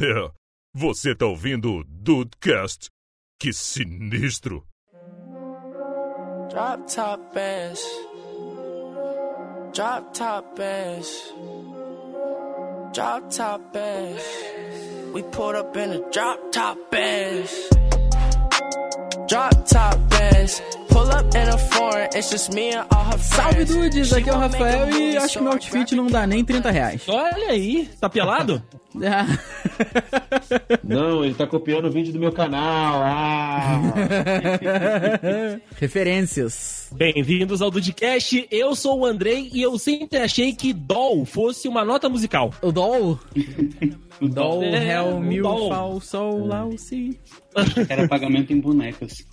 É, você tá ouvindo o Dudecast? Que sinistro! Drop top bass. Drop top bass. Drop top bass. We pulled up in a drop top bass. Drop top bass. Salve dudes, aqui é o Rafael e acho que meu outfit não dá nem 30 reais. Olha aí, tá pelado? Não, ele tá copiando o vídeo do meu canal. Ah! Referências. Bem-vindos ao Dudcast, eu sou o Andrei e eu sempre achei que Doll fosse uma nota musical. O Doll? Doll, É, Hell, o Mil. Fal, Sol, Lau, Si. Era pagamento em bonecas.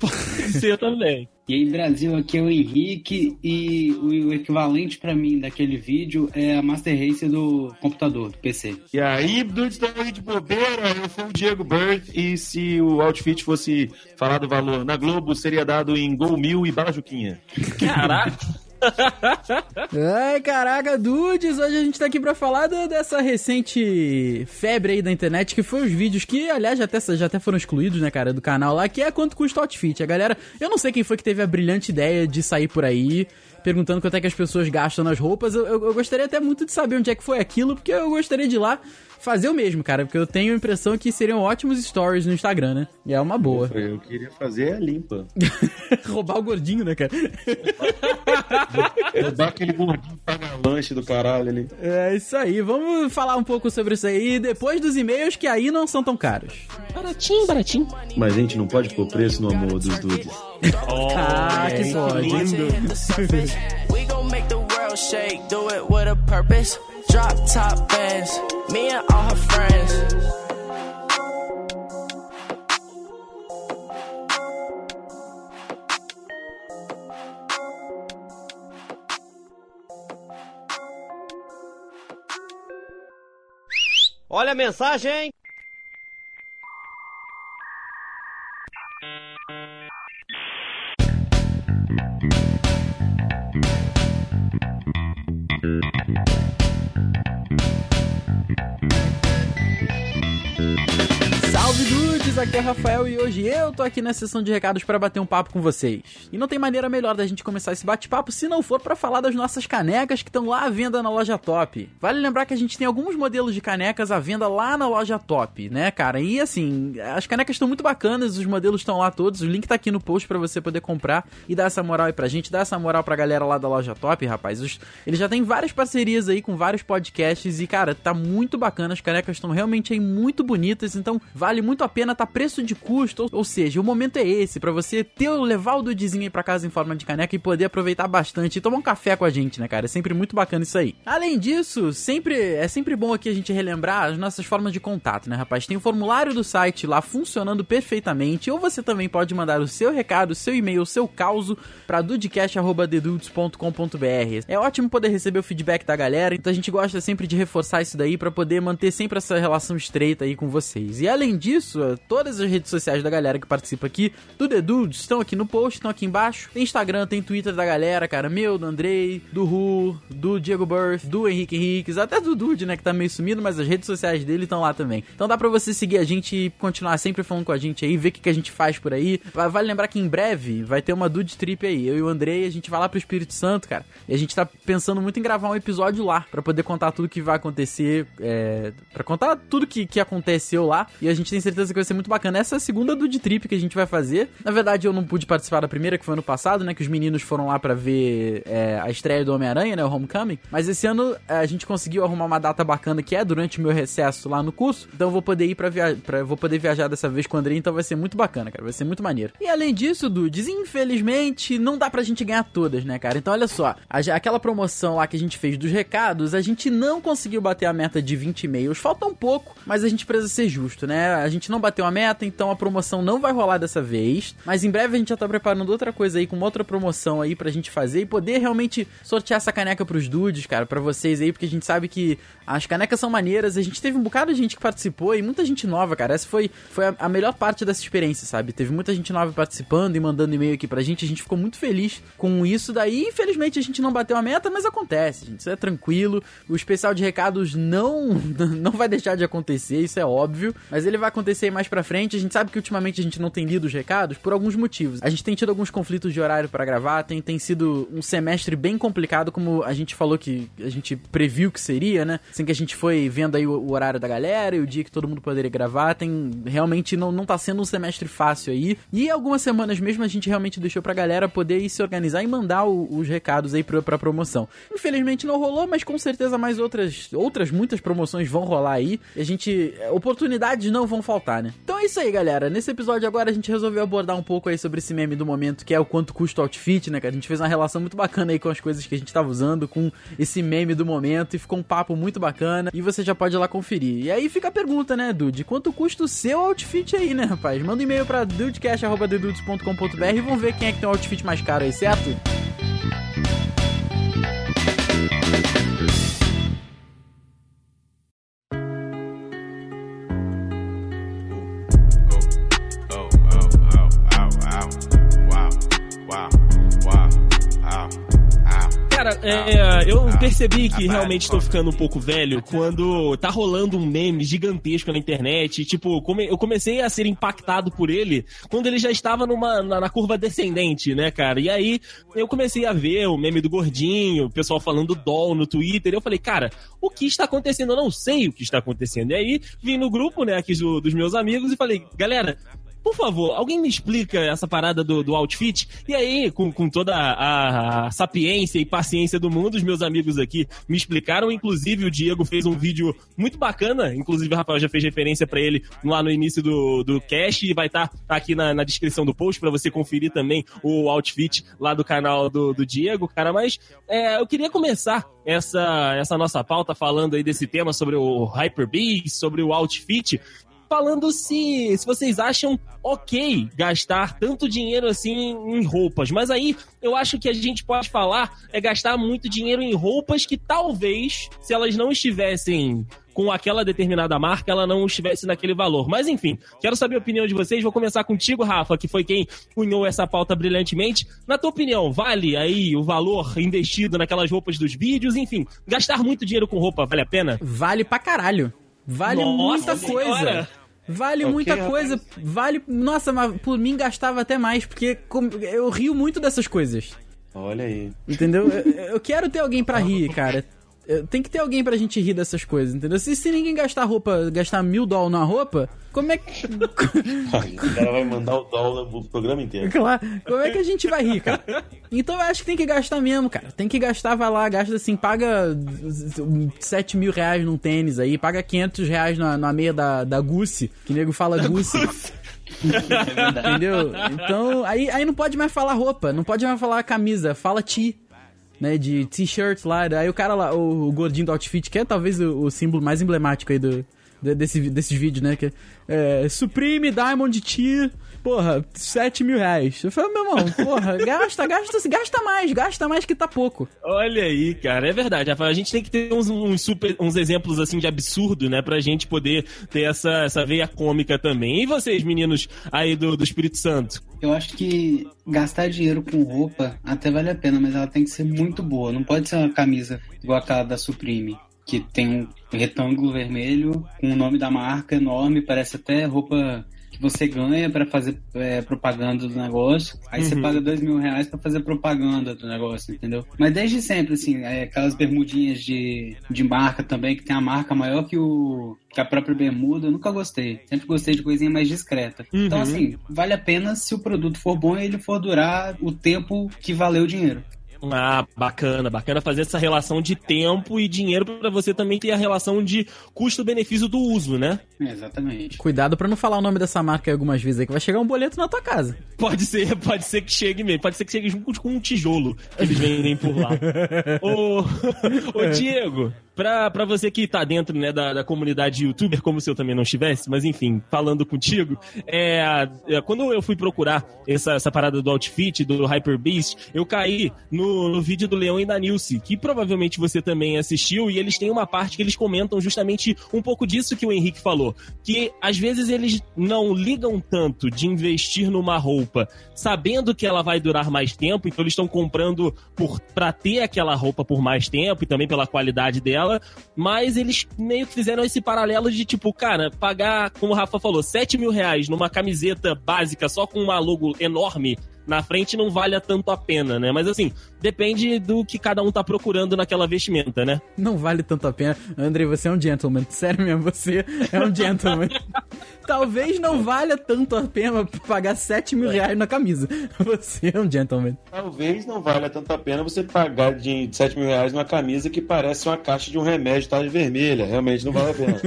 Você também. E aí, Brasil, aqui é o Henrique e o equivalente pra mim daquele vídeo é a Master Race do computador, do PC. E aí, estão aí de bobeira, eu sou o Diego Bird e se o outfit fosse falar do valor na Globo, seria dado em Gol Mil e Balajuquinha. Caraca. Ai, caraca, dudes, hoje a gente tá aqui pra falar do- dessa recente febre aí da internet, que foi os vídeos que, aliás, já até, já até foram excluídos, né, cara, do canal lá, que é quanto custa o outfit. A galera, eu não sei quem foi que teve a brilhante ideia de sair por aí perguntando quanto é que as pessoas gastam nas roupas. Eu, eu- eu gostaria até muito de saber onde é que foi aquilo, porque eu gostaria de ir lá fazer o mesmo, cara, porque eu tenho a impressão que seriam ótimos stories no Instagram, né? E é uma boa. Eu queria fazer a limpa. Roubar o gordinho, né, cara? Eu dar aquele gordinho paga lanche do caralho ali. É isso aí, vamos falar um pouco sobre isso aí depois dos e-mails que aí não são tão caros. Baratinho, baratinho. Mas a gente não pode pôr preço no amor dos dudes. Ah, que pode. Watch drop top bands, me and all her friends. Olha a mensagem! Hoje eu tô aqui na sessão de recados pra bater um papo com vocês. E não tem maneira melhor da gente começar esse bate-papo se não for pra falar das nossas canecas que estão lá à venda na loja Top. Vale lembrar que a gente tem alguns modelos de canecas à venda lá na loja Top, né, cara? E assim, as canecas estão muito bacanas, os modelos estão lá todos, o link tá aqui no post pra você poder comprar e dar essa moral aí pra gente, dar essa moral pra galera lá da loja Top, rapaz. Os- eles já têm várias parcerias aí com vários podcasts e, cara, tá muito bacana, as canecas estão realmente aí muito bonitas, então vale muito a pena, tá preço de custo, ou, ou seja, o momento é esse, pra você ter, levar o dudezinho aí pra casa em forma de caneca e poder aproveitar bastante e tomar um café com a gente, né, cara? É sempre muito bacana isso aí. Além disso, sempre é sempre bom aqui a gente relembrar as nossas formas de contato, né, rapaz? Tem o formulário do site lá funcionando perfeitamente, ou você também pode mandar o seu recado, o seu e-mail, o seu causo pra dudecast.com.br. É ótimo poder receber o feedback da galera, então a gente gosta sempre de reforçar isso daí pra poder manter sempre essa relação estreita aí com vocês. E além disso, todas as redes sociais da galera que participa aqui do The Dudes estão aqui no post, estão aqui embaixo. Tem Instagram, tem Twitter da galera, cara, meu, do Andrei, do Ru, do Diego Birth, do Henrique Henriques, até do Dude, né, que tá meio sumido, mas as redes sociais dele estão lá também. Então dá pra você seguir a gente e continuar sempre falando com a gente aí, ver o que, que a gente faz por aí. Va- Vale lembrar que em breve vai ter uma Dude Trip aí. Eu e o Andrei, a gente vai lá pro Espírito Santo, cara. E a gente tá pensando muito em gravar um episódio lá, pra poder contar tudo que vai acontecer, é, para contar tudo que, que aconteceu lá. E a gente tem certeza que vai ser muito bacana. Essa é a segunda Dude Trip que a gente vai fazer. Na verdade, eu não pude participar da primeira, que foi ano passado, né? Que os meninos foram lá pra ver é, a estreia do Homem-Aranha, né? O Homecoming. Mas esse ano é, a gente conseguiu arrumar uma data bacana que é durante o meu recesso lá no curso. Então eu vou poder ir pra viajar. Vou poder viajar dessa vez com o Andrei, então vai ser muito bacana, cara. Vai ser muito maneiro. E além disso, Dudes, infelizmente, não dá pra gente ganhar todas, né, cara? Então olha só, a- aquela promoção lá que a gente fez dos recados, a gente não conseguiu bater a meta de 20 e-mails. Falta um pouco, mas a gente precisa ser justo, né? A gente não bateu a meta, então a promoção não vai rolar dessa vez. Mas em breve a gente já tá preparando outra coisa aí, com outra promoção aí pra gente fazer e poder realmente sortear essa caneca pros dudes, cara, pra vocês aí, porque a gente sabe que as canecas são maneiras. A gente teve um bocado de gente que participou e muita gente nova, cara. Essa foi, foi a, a melhor parte dessa experiência, sabe? Teve muita gente nova participando e mandando e-mail aqui pra gente. A gente ficou muito feliz com isso daí. Infelizmente a gente não bateu a meta, mas acontece, gente. Isso é tranquilo. O especial de recados não, não vai deixar de acontecer, isso é óbvio. Mas ele vai acontecer mais pra frente. A gente sabe que ultimamente a gente não tem lido os recados por alguns motivos. A gente tem tido alguns conflitos de horário para gravar, tem, tem sido um semestre bem complicado, como a gente falou que a gente previu que seria, né? Assim que a gente foi vendo aí o, o horário da galera e o dia que todo mundo poderia gravar, tem realmente não, não tá sendo um semestre fácil aí. E algumas semanas mesmo a gente realmente deixou pra galera poder ir se organizar e mandar o, os recados aí pra, pra promoção. Infelizmente não rolou, mas com certeza mais outras, outras muitas promoções vão rolar aí. A gente. Oportunidades não vão faltar, né? Então é isso aí, galera. Nesse episódio agora a gente resolveu abordar um pouco aí sobre esse meme do momento, que é o quanto custa o outfit, né? Que a gente fez uma relação muito bacana aí com as coisas que a gente tava usando, com esse meme do momento, e ficou um papo muito bacana. E você já pode ir lá conferir. E aí fica a pergunta, né, Dude? Quanto custa o seu outfit aí, né, rapaz? Manda um e-mail pra dudecast.com.br e vamos ver quem é que tem o outfit mais caro aí, certo? É, eu percebi que realmente estou ficando um pouco velho quando tá rolando um meme gigantesco na internet. e, Tipo, come- eu comecei a ser impactado por ele quando ele já estava numa, na, na curva descendente, né, cara? E aí eu comecei a ver o meme do gordinho, o pessoal falando doll no Twitter. Eu falei, cara, o que está acontecendo? Eu não sei o que está acontecendo. E aí vim no grupo, né, aqui do- dos meus amigos e falei, galera, por favor, alguém me explica essa parada do, do outfit? E aí, com, com toda a, a sapiência e paciência do mundo, os meus amigos aqui me explicaram. Inclusive, o Diego fez um vídeo muito bacana. Inclusive, o Rafael já fez referência pra ele lá no início do, do cast. E vai estar aqui na, na descrição do post pra você conferir também o outfit lá do canal do, do Diego, cara. Mas é, eu queria começar essa, essa nossa pauta falando aí desse tema sobre o Hyperbeast, sobre o outfit falando se, se vocês acham ok gastar tanto dinheiro assim em roupas. Mas aí eu acho que a gente pode falar é gastar muito dinheiro em roupas que talvez, se elas não estivessem com aquela determinada marca, ela não estivesse naquele valor. Mas enfim, quero saber a opinião de vocês. Vou começar contigo, Rafa, que foi quem cunhou essa pauta brilhantemente. Na tua opinião, vale aí o valor investido naquelas roupas dos vídeos? Enfim, gastar muito dinheiro com roupa vale a pena? Vale pra caralho. Vale Nossa muita senhora. coisa. Vale Ok, muita rapaz. coisa. Vale. Nossa, mas por mim gastava até mais, porque eu rio muito dessas coisas. Olha aí. Entendeu? Eu, eu quero ter alguém pra rir, cara. Eu- Tem que ter alguém pra gente rir dessas coisas, entendeu? Se, se ninguém gastar roupa, gastar mil dólares na roupa, como é que. O cara vai mandar o dólar no programa inteiro. Claro, como é que a gente vai rir, cara? Então eu acho que tem que gastar mesmo, cara. Tem que gastar, vai lá, gasta assim, paga 7 mil reais num tênis aí, paga 500 reais na, na meia da, da Gucci, que nego fala Gucci. Entendeu? Então, aí, aí não pode mais falar roupa, não pode mais falar camisa, fala ti. Né, de t-shirt lá, aí o cara lá, o, o gordinho do outfit, que é talvez o, o símbolo mais emblemático aí do, de- desse, desses vídeos, né? Que é, Supreme Diamond T, porra, 7 mil reais. Eu falei, meu irmão, porra, gasta, gasta, gasta mais, gasta mais que tá pouco. Olha aí, cara, é verdade. A gente tem que ter uns, uns super, uns exemplos assim de absurdo, né? Pra gente poder ter essa, essa veia cômica também. E vocês, meninos aí do, do Espírito Santo? Eu acho que gastar dinheiro com roupa até vale a pena, mas ela tem que ser muito boa. Não pode ser uma camisa igual aquela da Supreme, que tem um retângulo vermelho com o nome da marca enorme, parece até roupa que você ganha pra fazer é, propaganda do negócio. Aí você paga dois mil reais pra fazer propaganda do negócio, entendeu? Mas desde sempre, assim, é, aquelas bermudinhas de, de marca também, que tem a marca maior que o que a própria bermuda, eu nunca gostei. Sempre gostei de coisinha mais discreta. Então, assim, vale a pena se o produto for bom e ele for durar o tempo que valeu o dinheiro. Ah, bacana, bacana fazer essa relação de tempo e dinheiro pra você também ter a relação de custo-benefício do uso, né? Exatamente. Cuidado pra não falar o nome dessa marca aí algumas vezes aí, que vai chegar um boleto na tua casa. Pode ser, pode ser que chegue mesmo, pode ser que chegue junto com um tijolo que eles vendem por lá. ô, ô, Diego, pra, pra você que tá dentro, né, da, da comunidade youtuber, como se eu também não estivesse, mas enfim, falando contigo, é, é, quando eu fui procurar essa, essa parada do outfit, do Hyper Beast, eu caí no, no vídeo do Leão e da Nilce, que provavelmente você também assistiu, e eles têm uma parte que eles comentam justamente um pouco disso que o Henrique falou, que às vezes eles não ligam tanto de investir numa roupa sabendo que ela vai durar mais tempo, então eles estão comprando por para ter aquela roupa por mais tempo e também pela qualidade dela, mas eles meio que fizeram esse paralelo de tipo, cara, pagar, como o Rafa falou, 7 mil reais numa camiseta básica só com uma logo enorme na frente não valha tanto a pena, né? Mas assim, depende do que cada um tá procurando naquela vestimenta, né? Não vale tanto a pena. André, você é um gentleman. Sério mesmo, você é um gentleman. Talvez não valha tanto a pena pagar 7 mil reais na camisa. Você é um gentleman. Talvez não valha tanto a pena você pagar de 7 mil reais numa camisa que parece uma caixa de um remédio tarde vermelha. Realmente não vale a pena.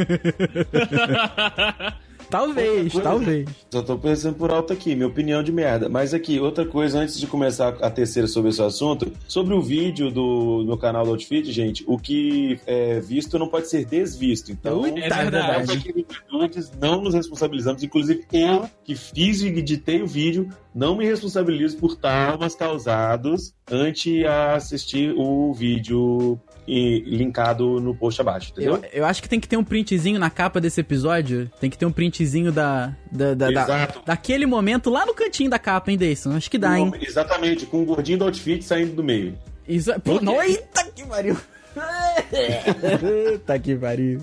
Talvez, coisa- talvez. Só tô pensando por alto aqui, minha opinião de merda. Mas aqui, outra coisa, antes de começar a terceira sobre esse assunto, sobre o vídeo do meu canal do Outfit, gente, o que é visto não pode ser desvisto. Então, é verdade. no Nudes não nos responsabilizamos. Inclusive, eu que fiz e editei o vídeo, não me responsabilizo por traumas causados ante a assistir o vídeo e linkado no post abaixo, entendeu? Eu, eu acho que tem que ter um printzinho na capa desse episódio. Tem que ter um printzinho da, da, da- da- daquele momento lá no cantinho da capa, hein, Deison? Acho que dá, hein? Exatamente, com o gordinho do outfit saindo do meio. Isso é... Pô, não, eita que pariu! Eita que pariu.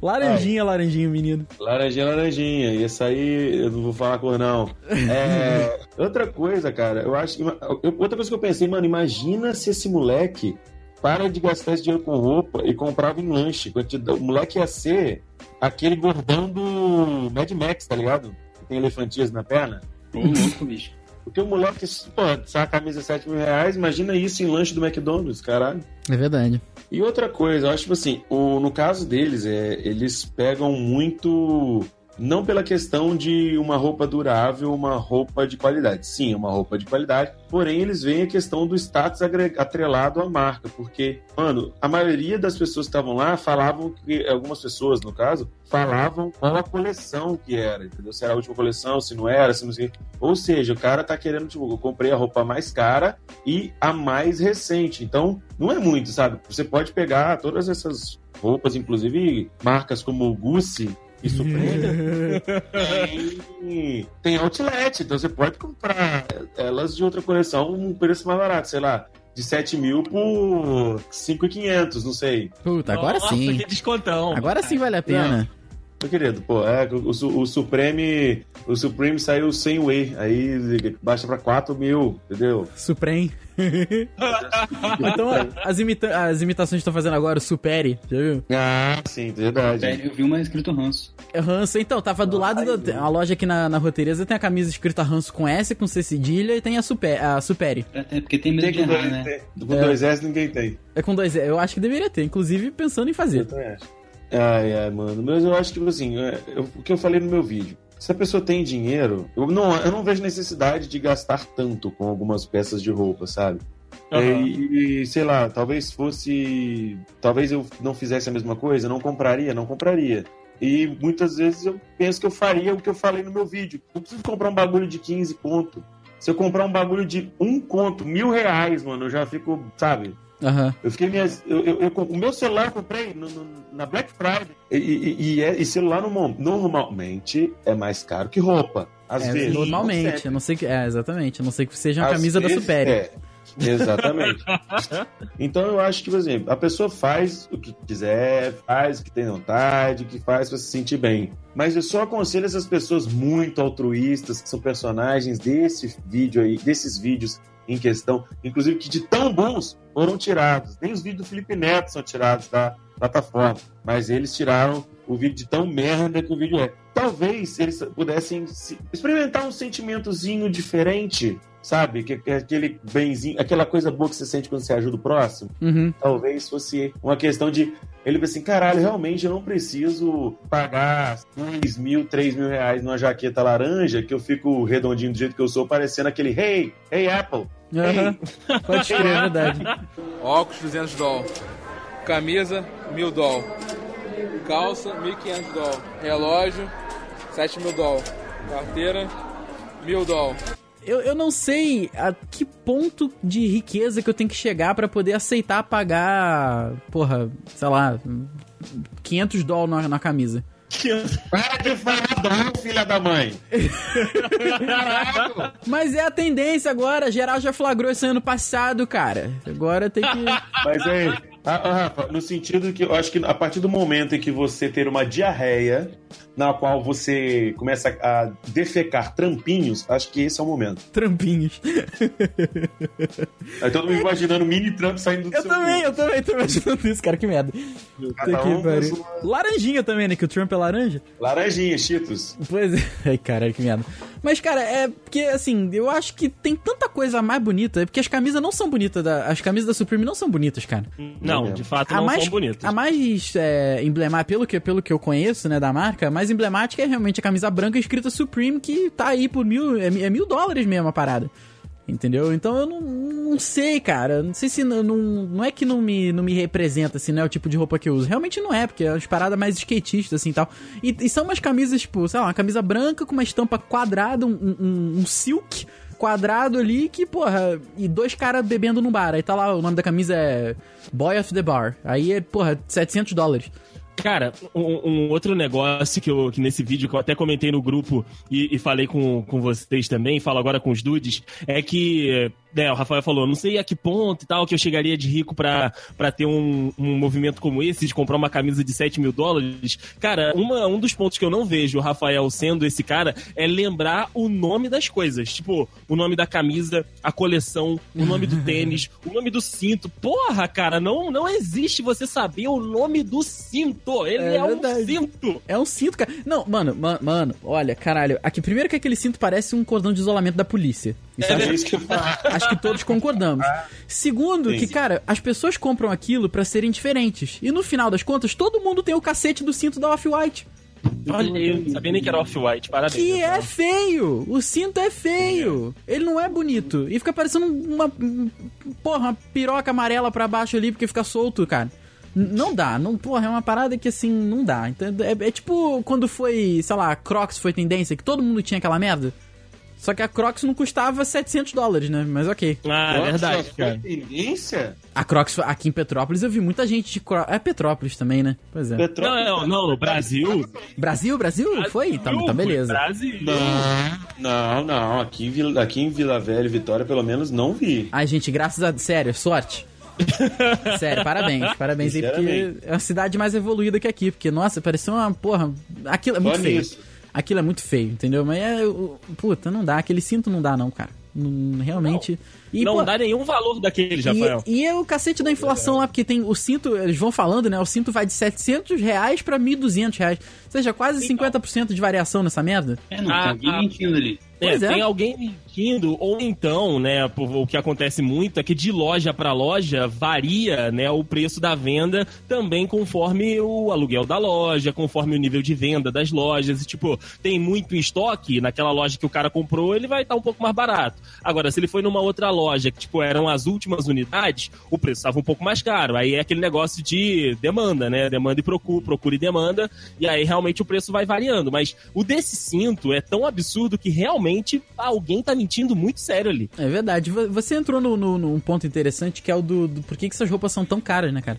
Laranjinha, laranjinha, menino. Laranjinha, laranjinha. Isso aí eu não vou falar cor, não. É, outra coisa, cara, eu acho. eu- outra coisa que eu pensei, mano, imagina se esse moleque para de gastar esse dinheiro com roupa e comprava em lanche. O moleque ia ser aquele gordão do Mad Max, tá ligado? Que tem elefantias na perna. Ô, louco, bicho. Porque o moleque, pô, sai a camisa 7 mil reais, imagina isso em lanche do McDonald's, caralho. É verdade. E outra coisa, eu acho tipo assim, o, no caso deles, é, eles pegam muito. Não pela questão de uma roupa durável, uma roupa de qualidade. Sim, é uma roupa de qualidade. Porém, eles veem a questão do status atrelado à marca. Porque, mano, a maioria das pessoas que estavam lá falavam que. Algumas pessoas, no caso, falavam qual a coleção que era, entendeu? Se era a última coleção, se não era, se não sei. Ou seja, o cara tá querendo, tipo, eu comprei a roupa mais cara e a mais recente. Então, não é muito, sabe? Você pode pegar todas essas roupas, inclusive marcas como Gucci e Supreme, tem, tem outlet. Então você pode comprar elas de outra coleção um preço mais barato, sei lá, de 7 mil por 5,500, não sei. Puta, agora Nossa, sim. que descontão. Agora sim vale a pena. Meu querido, pô, é, o, o Supreme. O Supreme saiu sem whey. Aí baixa pra 4 mil, entendeu? Supreme. então, as, imita as imitações que estão fazendo agora, o Supere, já viu? Ah, sim, verdade. Eu vi uma escrito ranço. É Ranço, então, tava do lado da a loja aqui na, na Roteireza, tem a camisa escrita Ranço com S, com C cedilha, e tem a, super, a Supere. Até porque tem medo Tem de errar, dois, né? tem- com dois S ninguém tem. É com dois E. Eu acho que deveria ter, inclusive pensando em fazer. Eu também acho. Ai, ai, mano. Mas eu acho que, tipo assim, é, eu- o que eu falei no meu vídeo. Se a pessoa tem dinheiro, eu não, eu não vejo necessidade de gastar tanto com algumas peças de roupa, sabe? E, e, sei lá, talvez fosse. Talvez eu não fizesse a mesma coisa, não compraria, não compraria. E muitas vezes eu penso que eu faria o que eu falei no meu vídeo. Não preciso comprar um bagulho de 15 conto. Se eu comprar um bagulho de um conto, mil reais, mano, eu já fico, sabe? Aham. Eu fiquei minhas. Eu, eu- eu- o meu celular eu comprei no- no- na Black Friday. E, e- e é- e celular no- normalmente é mais caro que roupa. Às É, vezes. normalmente, não sei que. É, exatamente. A não sei que seja uma Às camisa da Supere. É, exatamente. então eu acho que, por exemplo, a pessoa faz o que quiser, faz o que tem vontade, o que faz pra se sentir bem. Mas eu só aconselho essas pessoas muito altruístas, que são personagens desse vídeo aí, desses vídeos em questão, inclusive que de tão bons foram tirados. Nem os vídeos do Felipe Neto são tirados da plataforma, mas eles tiraram o vídeo de tão merda que o vídeo é. Talvez eles pudessem se- experimentar um sentimentozinho diferente, sabe? Que, que- aquele benzinho, aquela coisa boa que você sente quando você ajuda o próximo. Uhum. Talvez fosse uma questão de ele pensa assim, caralho, realmente eu não preciso pagar 2 mil, 3 mil reais numa jaqueta laranja que eu fico redondinho do jeito que eu sou, parecendo aquele Hey, hey Apple. Aham. Pode crer, é verdade. Óculos 200 dólares. Camisa, mil doll. Calça, 1.500 doll. Relógio, 7 mil doll. Carteira, mil doll. Eu, eu não sei a que ponto de riqueza que eu tenho que chegar pra poder aceitar pagar, porra, sei lá, 500 dólares na, na camisa. Para de falar filha da mãe. Mas é a tendência agora, geral já flagrou esse ano passado, cara. Agora tem que. Mas aí, ah, ah, Rafa, no sentido que eu acho que a partir do momento em que você ter uma diarreia, na qual você começa a defecar trampinhos, acho que esse é o momento. Trampinhos. Aí todo mundo imaginando mini trampo saindo do Eu seu também, eu também tô imaginando isso, cara, que merda. Cada um Laranjinha também, né? Que o Trump é laranja. Laranjinha, Cheetos. Pois é. Ai, caralho, que merda. Mas, cara, é porque, assim, eu acho que tem tanta coisa mais bonita, é porque as camisas não são bonitas, da- as camisas da Supreme não são bonitas, cara. Não, de fato não mais, são bonitos. a mais é, emblemática, pelo que, pelo que eu conheço, né, da marca, a mais emblemática é realmente a camisa branca escrita Supreme, que tá aí por mil, é, é mil dólares mesmo a parada. Entendeu? Então eu não, não sei, cara. Não sei se não, não, não é que não me, não me representa, assim, não é o tipo de roupa que eu uso. Realmente não é, porque é umas paradas mais skatistas, assim, e tal. E, e são umas camisas, tipo, sei lá, uma camisa branca com uma estampa quadrada, um, um, um silk quadrado ali que, porra, e dois caras bebendo no bar. Aí tá lá, o nome da camisa é Boy of the Bar. Aí é, porra, 700 dólares. Cara, um, um outro negócio que, eu, que nesse vídeo que eu até comentei no grupo e, e falei com, com vocês também, falo agora com os dudes, é que, né, o Rafael falou, não sei a que ponto e tal que eu chegaria de rico pra, pra ter um, um movimento como esse, de comprar uma camisa de 7 mil dólares. Cara, uma, um dos pontos que eu não vejo o Rafael sendo esse cara é lembrar o nome das coisas. Tipo, o nome da camisa, a coleção, o nome do tênis, o nome do cinto. Porra, cara, não, não existe você saber o nome do cinto. Ele É é, um cinto. É um cinto, cara. Não, mano, ma- mano, olha, caralho. Aqui, primeiro que aquele cinto parece um cordão de isolamento da polícia. Isso acho, É isso que eu falo. acho que todos concordamos. Segundo, Sim. que, cara, as pessoas compram aquilo pra serem diferentes. E no final das contas, todo mundo tem o cacete do cinto da Off-White. Olha, eu não sabia nem que era off-white, parabéns. Que é feio! O cinto é feio! Ele não é bonito. E fica parecendo uma. Porra, uma piroca amarela pra baixo ali, porque fica solto, cara. Não dá, não, porra, é uma parada que assim, não dá. Então, é, é tipo quando foi, sei lá, Crocs foi tendência, que todo mundo tinha aquela merda. Só que a Crocs não custava 700 dólares, né? Mas ok. Ah, é verdade, cara. tendência? A Crocs, aqui em Petrópolis, eu vi muita gente de Crocs. É Petrópolis também, né? Pois é. Petrópolis. Não, não, não, no Brasil. Brasil, Brasil? Foi? Então, então beleza. Brasil. Não, não. Aqui em, Vila, aqui em Vila Velha e Vitória, pelo menos, não vi. Ai, gente, graças a... Sério, sorte. Sério, parabéns. Parabéns aí, porque é uma cidade mais evoluída que aqui. Porque, nossa, pareceu uma porra... Aquilo é Só muito feio. nisso. Aquilo é muito feio, entendeu? Mas é... o- Puta, não dá. Aquele cinto não dá não, cara. Não- realmente... E, não pô, dá nenhum valor daquele, Rafael. e, e é o cacete da inflação lá, porque tem o cinto, eles vão falando, né? O cinto vai de 700 reais pra 1.200 reais. Ou seja, quase 50% de variação nessa merda. É, não, Ah, tem alguém ah. mentindo ali. É, Pois é. tem alguém mentindo, ou então, né, o que acontece muito é que de loja para loja varia, né, o preço da venda também conforme o aluguel da loja, conforme o nível de venda das lojas, e tipo, tem muito estoque, naquela loja que o cara comprou, ele vai estar um pouco mais barato. Agora, se ele foi numa outra loja que, tipo, eram as últimas unidades, o preço estava um pouco mais caro. Aí é aquele negócio de demanda, né, demanda e procura, procura e demanda, e aí realmente o preço vai variando. Mas o desse cinto é tão absurdo que realmente alguém tá muito sério ali. É verdade. Vo- Você entrou no, no- num ponto interessante que é o do, do por que, que essas roupas são tão caras, né, cara?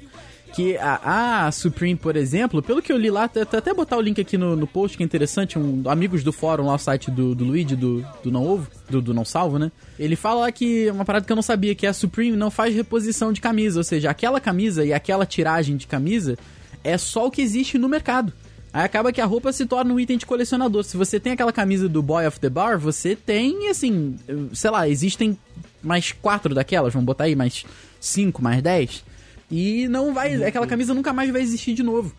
Que a, a Supreme, por exemplo, pelo que eu li lá, até, até botar o link aqui no, no post que é interessante, um, amigos do fórum lá, o site do, do Luigi, do, do Não Ovo, do, do Não Salvo, né? Ele fala lá que uma parada que eu não sabia, que a Supreme não faz reposição de camisa, ou seja, aquela camisa e aquela tiragem de camisa é só o que existe no mercado. Aí acaba que a roupa se torna um item de colecionador. Se você tem aquela camisa do Boy of the Bar, você tem, assim, sei lá, existem mais quatro daquelas, vamos botar aí, mais cinco, mais dez. E não vai, aquela camisa nunca mais vai existir de novo.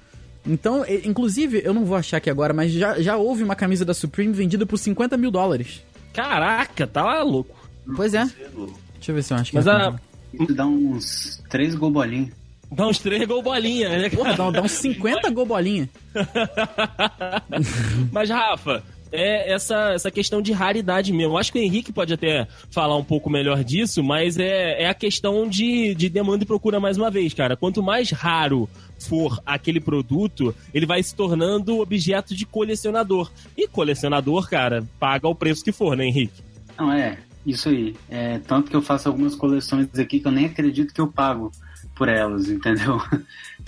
Então, inclusive, eu não vou achar aqui agora, mas já, já houve uma camisa da Supreme vendida por 50 mil dólares. Caraca, tá louco. Pois é. Deixa eu ver se eu acho que Mas é. a. Isso dá uns três gol bolinhos. Dá uns três gol bolinha, né? Porra, dá, dá uns 50 gol bolinha. Mas, Rafa, é essa, essa questão de raridade mesmo. Eu acho que o Henrique pode até falar um pouco melhor disso, mas é, é a questão de, de demanda e procura mais uma vez, cara. Quanto mais raro for aquele produto, ele vai se tornando objeto de colecionador. E colecionador, cara, paga o preço que for, né, Henrique? Não, é, isso aí. É, tanto que eu faço algumas coleções aqui que eu nem acredito que eu pago por elas, entendeu? Tá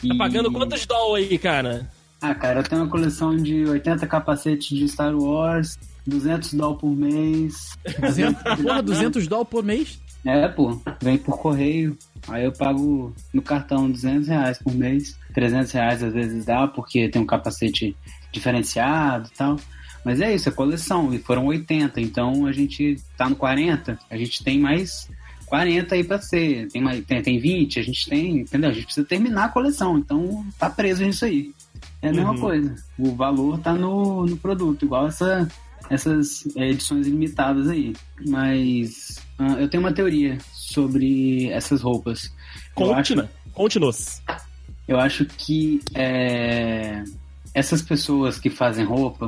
E- pagando quantos dólares aí, cara? Ah, cara, eu tenho uma coleção de 80 capacetes de Star Wars, 200 dólares por mês. 200, porra, 200 dólares por mês? É, pô, vem por correio. Aí eu pago no cartão 200 reais por mês. 300 reais às vezes dá, porque tem um capacete diferenciado e tal. Mas é isso, é coleção. E foram 80, então a gente tá no 40. A gente tem mais 40 aí pra ser. Tem, mais, tem, tem 20, a gente tem, entendeu? A gente precisa terminar a coleção. Então tá preso nisso aí. É a mesma Uhum. coisa. O valor tá no, no produto, igual essa, essas edições limitadas aí. Mas ah, eu tenho uma teoria sobre essas roupas. Conte-nos. Conte-nos. eu acho que é, essas pessoas que fazem roupa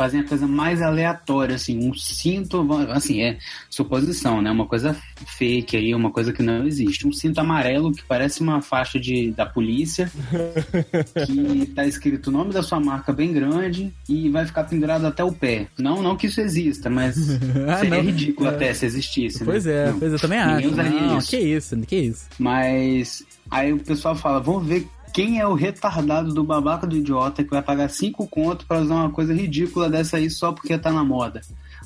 fazem a coisa mais aleatória, assim, um cinto, assim, é suposição, né? Uma coisa fake aí, uma coisa que não existe. Um cinto amarelo que parece uma faixa de, da polícia, que tá escrito o nome da sua marca bem grande e vai ficar pendurado até o pé. Não, não que isso exista, mas Ah, seria não. ridículo É. até se existisse. Pois né? é, Não. pois eu também Ninguém acho. usaria Não, isso. que isso, que isso. Mas aí o pessoal fala, vamos ver quem é o retardado do babaca do idiota que vai pagar cinco conto pra usar uma coisa ridícula dessa aí só porque tá na moda.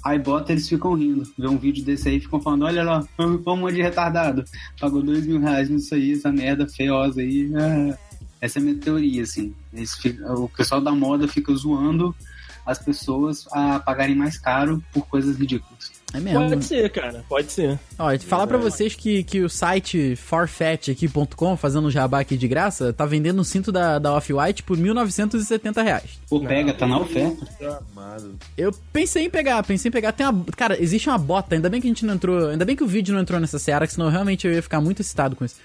Aí bota, eles ficam rindo. Vê um vídeo desse aí ficam falando, olha lá, um monte de retardado. Pagou dois mil reais nisso aí, essa merda feiosa aí. Ah. Essa é a minha teoria, assim. O pessoal da moda fica zoando as pessoas a pagarem mais caro por coisas ridículas. É mesmo. Pode ser, cara. Pode ser. Ó, falar pra vocês que, que o site forfetch.com, fazendo um jabá aqui de graça, tá vendendo um cinto da, da Off-White por 1.970 reais. Pô, pega, tá na oferta. Eu pensei em pegar, pensei em pegar. Tem uma. Cara, existe uma bota, ainda bem que a gente não entrou. Ainda bem que o vídeo não entrou nessa seara, que senão realmente eu ia ficar muito excitado com isso.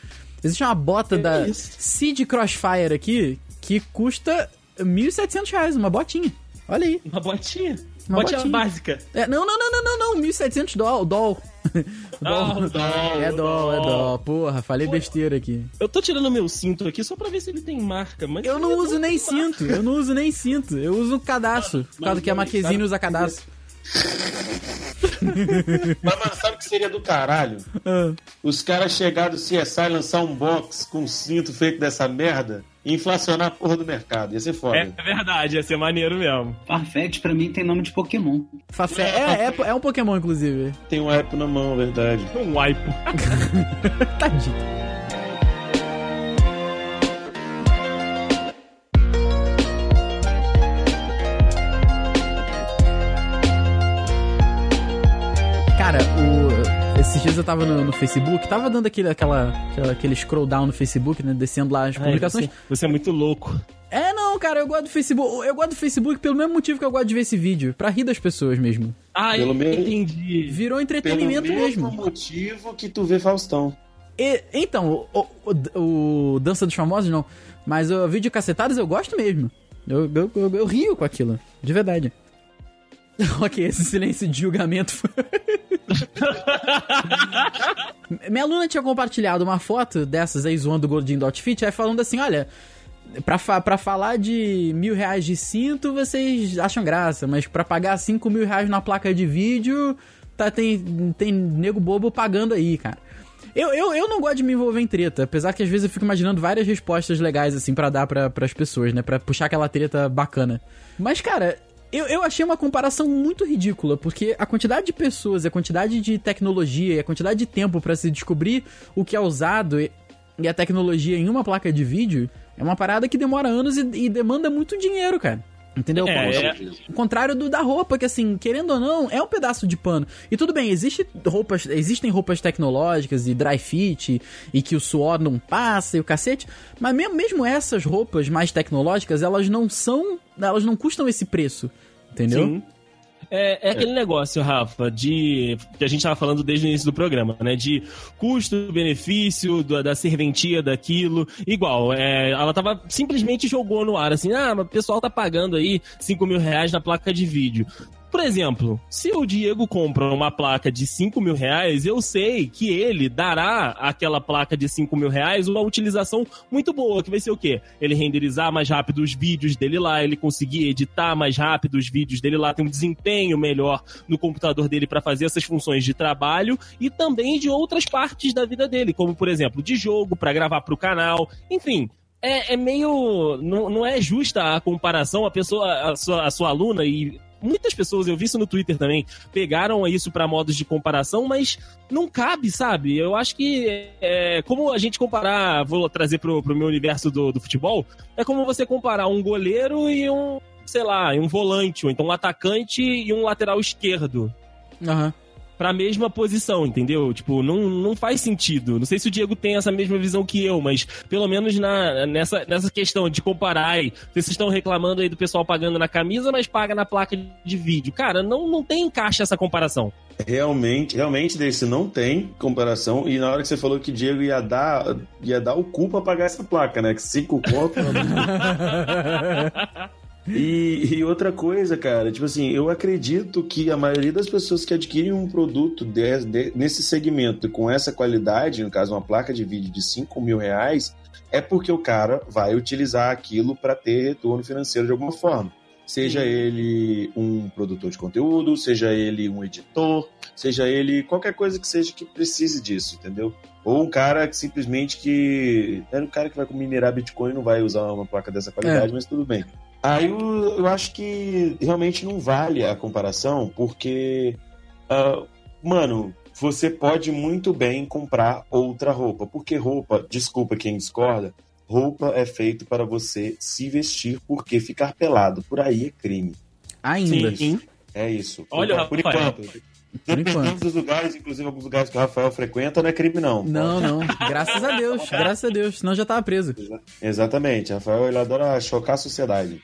Existe uma bota Que da isso? Seed Crossfire aqui que custa 1.700 reais, uma botinha. Olha aí. Uma botinha. Uma botinha, botinha. básica. É, não, não, não, não, não, não, 1.700 doll. doll. Ah, doll, É doll, é doll. doll. Porra, falei besteira aqui. Eu tô tirando meu cinto aqui só pra ver se ele tem marca, mas... Eu não uso nem cinto, eu não uso nem cinto. Eu uso cadastro, por causa que a Marquezine usa cadastro. Mas, mano, sabe o que seria do caralho? Ah. Os caras chegar do CSI lançar um box com um cinto feito dessa merda e inflacionar a porra do mercado. Ia ser foda. É verdade, ia ser maneiro mesmo. Farfetch pra mim tem nome de Pokémon. Fafé, é, é, é um Pokémon, inclusive. Tem um hype na mão, verdade. Um wipe. Tadinho. Esses dias eu tava no, no Facebook, tava dando aquele, aquela, aquela- aquele scroll down no Facebook, né? Descendo lá as Ai, publicações. você, você é muito louco. É, não, cara, eu gosto do Facebook. Eu gosto do Facebook pelo mesmo motivo que eu gosto de ver esse vídeo. Pra rir das pessoas mesmo. Ah, Pelo entendi. Virou Pelo entretenimento mesmo mesmo. motivo que tu vê Faustão. E- então, o, o- o Dança dos Famosos não. Mas o vídeo cacetadas eu gosto mesmo. Eu, eu, eu, eu rio com aquilo. De verdade. ok, esse silêncio de julgamento foi. Minha aluna tinha compartilhado uma foto dessas aí zoando o gordinho do outfit, aí falando assim: olha. Pra, fa pra falar de mil reais de cinto, vocês acham graça, mas pra pagar cinco mil reais na placa de vídeo, tá, tem, tem nego bobo pagando aí, cara. Eu, eu, eu não gosto de me envolver em treta, apesar que às vezes eu fico imaginando várias respostas legais, assim, pra dar pra, pras pessoas, né? Pra puxar aquela treta bacana. Mas, cara, eu, eu achei uma comparação muito ridícula, porque a quantidade de pessoas, a quantidade de tecnologia e a quantidade de tempo pra se descobrir o que é usado e, e a tecnologia em uma placa de vídeo é uma parada que demora anos e, e demanda muito dinheiro, cara. Entendeu? É, Paulo? é. O contrário do da roupa, que assim, querendo ou não, é um pedaço de pano. E tudo bem, existe roupas, existem roupas tecnológicas e dry fit, e que o suor não passa e o cacete, mas mesmo, mesmo essas roupas mais tecnológicas, elas não são. Elas não custam esse preço. Entendeu? Sim. É, é aquele negócio, Rafa, de que a gente estava falando desde o início do programa, né? De custo-benefício, da, da serventia daquilo. Igual, é, ela tava simplesmente jogou no ar assim, ah, mas o pessoal tá pagando aí 5 mil reais na placa de vídeo. Por exemplo, se o Diego compra uma placa de 5 mil reais, eu sei que ele dará àquela placa de 5 mil reais uma utilização muito boa, que vai ser o quê? Ele renderizar mais rápido os vídeos dele lá, ele conseguir editar mais rápido os vídeos dele lá, ter um desempenho melhor no computador dele para fazer essas funções de trabalho e também de outras partes da vida dele, como por exemplo, de jogo, para gravar para o canal, enfim. É, é meio. Não, não é justa a comparação, a pessoa, a sua, a sua aluna, e muitas pessoas, eu vi isso no Twitter também, pegaram isso para modos de comparação, mas não cabe, sabe? Eu acho que é, como a gente comparar, vou trazer pro, pro meu universo do, do futebol, é como você comparar um goleiro e um, sei lá, um volante, ou então um atacante e um lateral esquerdo. Aham. Pra mesma posição, entendeu? Tipo, não, não faz sentido. Não sei se o Diego tem essa mesma visão que eu, mas pelo menos na, nessa, nessa questão de comparar aí, vocês estão reclamando aí do pessoal pagando na camisa, mas paga na placa de vídeo. Cara, não, não tem encaixe essa comparação. Realmente, realmente desse não tem comparação. E na hora que você falou que Diego ia dar, ia dar o cu pra pagar essa placa, né? Que cinco conto. E, e outra coisa, cara, tipo assim, eu acredito que a maioria das pessoas que adquirem um produto de- de- nesse segmento com essa qualidade, no caso uma placa de vídeo de 5 mil reais, é porque o cara vai utilizar aquilo para ter retorno financeiro de alguma forma. Seja ele um produtor de conteúdo, seja ele um editor, seja ele qualquer coisa que seja que precise disso, entendeu? Ou um cara que simplesmente que. É um cara que vai minerar Bitcoin e não vai usar uma placa dessa qualidade, mas tudo bem. Aí eu, eu acho que realmente não vale a comparação, porque, ah, mano, você pode muito bem comprar outra roupa. Porque roupa, desculpa quem discorda, roupa é feito para você se vestir, porque ficar pelado por aí é crime. Ainda. Sim. É isso. Olha, por enquanto. Dependendo dos lugares, inclusive alguns lugares que o Rafael frequenta, não é crime, não. Não, não. Graças a Deus. Graças a Deus. Senão já tava preso. Exa- Exatamente, Rafael ele adora chocar a sociedade.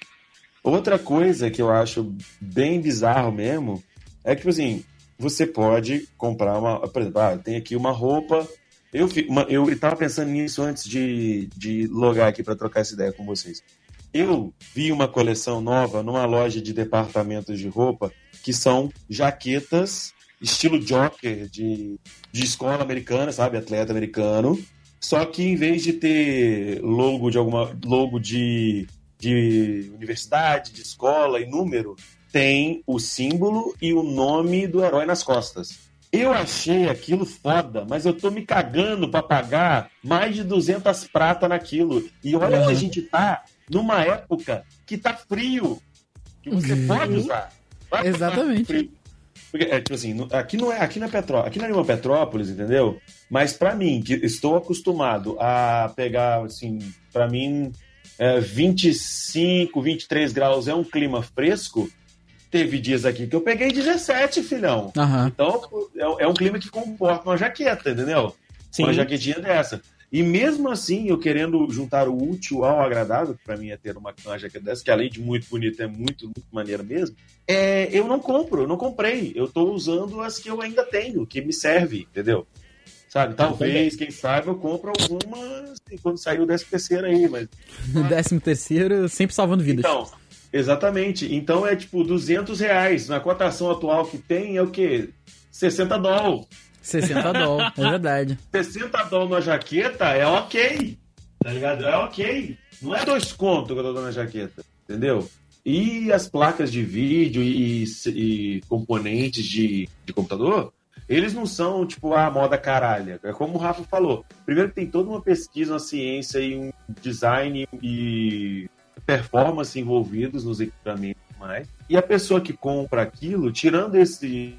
Outra coisa que eu acho bem bizarro mesmo é que, tipo assim, você pode comprar uma. Por exemplo, ah, tem aqui uma roupa. Eu, uma- eu estava pensando nisso antes de, de logar aqui para trocar essa ideia com vocês. Eu vi uma coleção nova numa loja de departamentos de roupa que são jaquetas estilo joker de, de escola americana, sabe? Atleta americano. Só que em vez de ter logo de alguma logo de, de universidade, de escola e número, tem o símbolo e o nome do herói nas costas. Eu achei aquilo foda, mas eu tô me cagando pra pagar mais de 200 prata naquilo. E olha que a gente tá numa época que tá frio, que você Uhum. pode usar. Vai Exatamente. Porque, é, tipo assim, aqui não é, aqui não é Petró, aqui não é nenhuma Petrópolis, entendeu? Mas pra mim, que estou acostumado a pegar, assim, pra mim, é, 25, 23 graus é um clima fresco. Teve dias aqui que eu peguei 17, filhão. Aham. Então, é, é um clima que comporta uma jaqueta, entendeu? Sim. Uma jaquetinha dessa. E mesmo assim, eu querendo juntar o útil ao agradável, que pra mim é ter uma, jaqueta dessa, que além de muito bonita, é muito, muito maneira mesmo, é, eu não compro, eu não comprei. Eu tô usando as que eu ainda tenho, que me serve, entendeu? Sabe? Talvez, quem sabe, eu compro algumas assim, quando sair o 13 terceiro aí, mas Décimo terceiro, sempre salvando vidas. então, exatamente. Então é tipo 200 reais. Na cotação atual que tem é o quê? 60 dólares. 60 dólares, é verdade. 60 dólares na jaqueta é ok. Tá ligado? É ok. Não é dois contos que eu tô dando na jaqueta. Entendeu? E as placas de vídeo e, e componentes de, de computador, eles não são tipo a moda caralha. É como o Rafa falou. Primeiro que tem toda uma pesquisa, uma ciência e um design e performance envolvidos nos equipamentos mais. E a pessoa que compra aquilo, tirando esse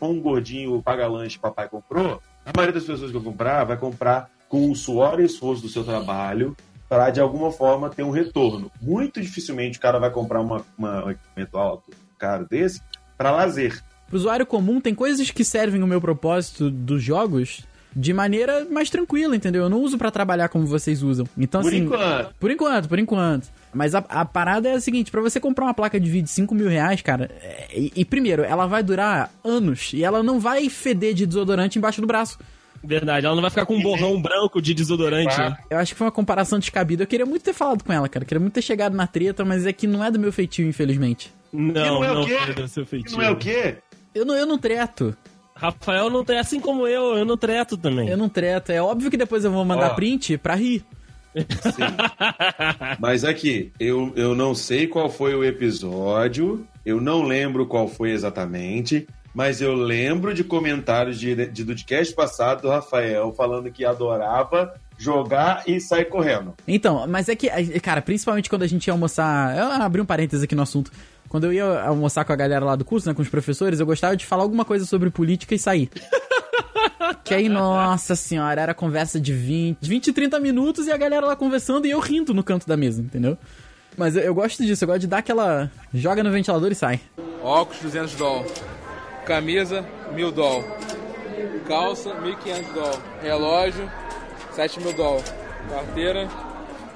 um gordinho paga-lanche que papai comprou, a maioria das pessoas que vão comprar vai comprar com o suor e esforço do seu trabalho para de alguma forma ter um retorno. Muito dificilmente o cara vai comprar uma, uma- um equipamento alto, caro desse, para lazer. Pro usuário comum, tem coisas que servem o meu propósito dos jogos de maneira mais tranquila, entendeu? Eu não uso pra trabalhar como vocês usam. Então, Por assim. enquanto. Por enquanto, por enquanto. Mas a, a parada é a seguinte, pra você comprar uma placa de vídeo de 5 mil reais, cara, é- e, e primeiro, ela vai durar anos e ela não vai feder de desodorante embaixo do braço. Verdade, ela não vai ficar com um borrão branco de desodorante. né? Eu acho que foi uma comparação descabida. Eu queria muito ter falado com ela, cara. Eu queria muito ter chegado na treta, mas é que não é do meu feitio, infelizmente. Não, não é o quê? foi do seu feitio. Não é o quê? Eu não, eu não treto. Rafael não tem, assim como eu, eu não treto também. Eu não treto. É óbvio que depois eu vou mandar Ó. print pra rir. Sim. Mas aqui, eu, eu não sei qual foi o episódio, eu não lembro qual foi exatamente, mas eu lembro de comentários de, de Dudcast passado do Rafael falando que adorava jogar e sair correndo. Então, mas é que, cara, principalmente quando a gente ia almoçar. Eu abri um parênteses aqui no assunto. Quando eu ia almoçar com a galera lá do curso, né, com os professores, eu gostava de falar alguma coisa sobre política e sair. que aí, nossa senhora, era conversa de 20, 20, 30 minutos e a galera lá conversando e eu rindo no canto da mesa, entendeu? Mas eu, eu gosto disso, eu gosto de dar aquela. Joga no ventilador e sai. Óculos 200 doll. Camisa 1000 doll. Calça 1500 doll. Relógio 7000 doll. Carteira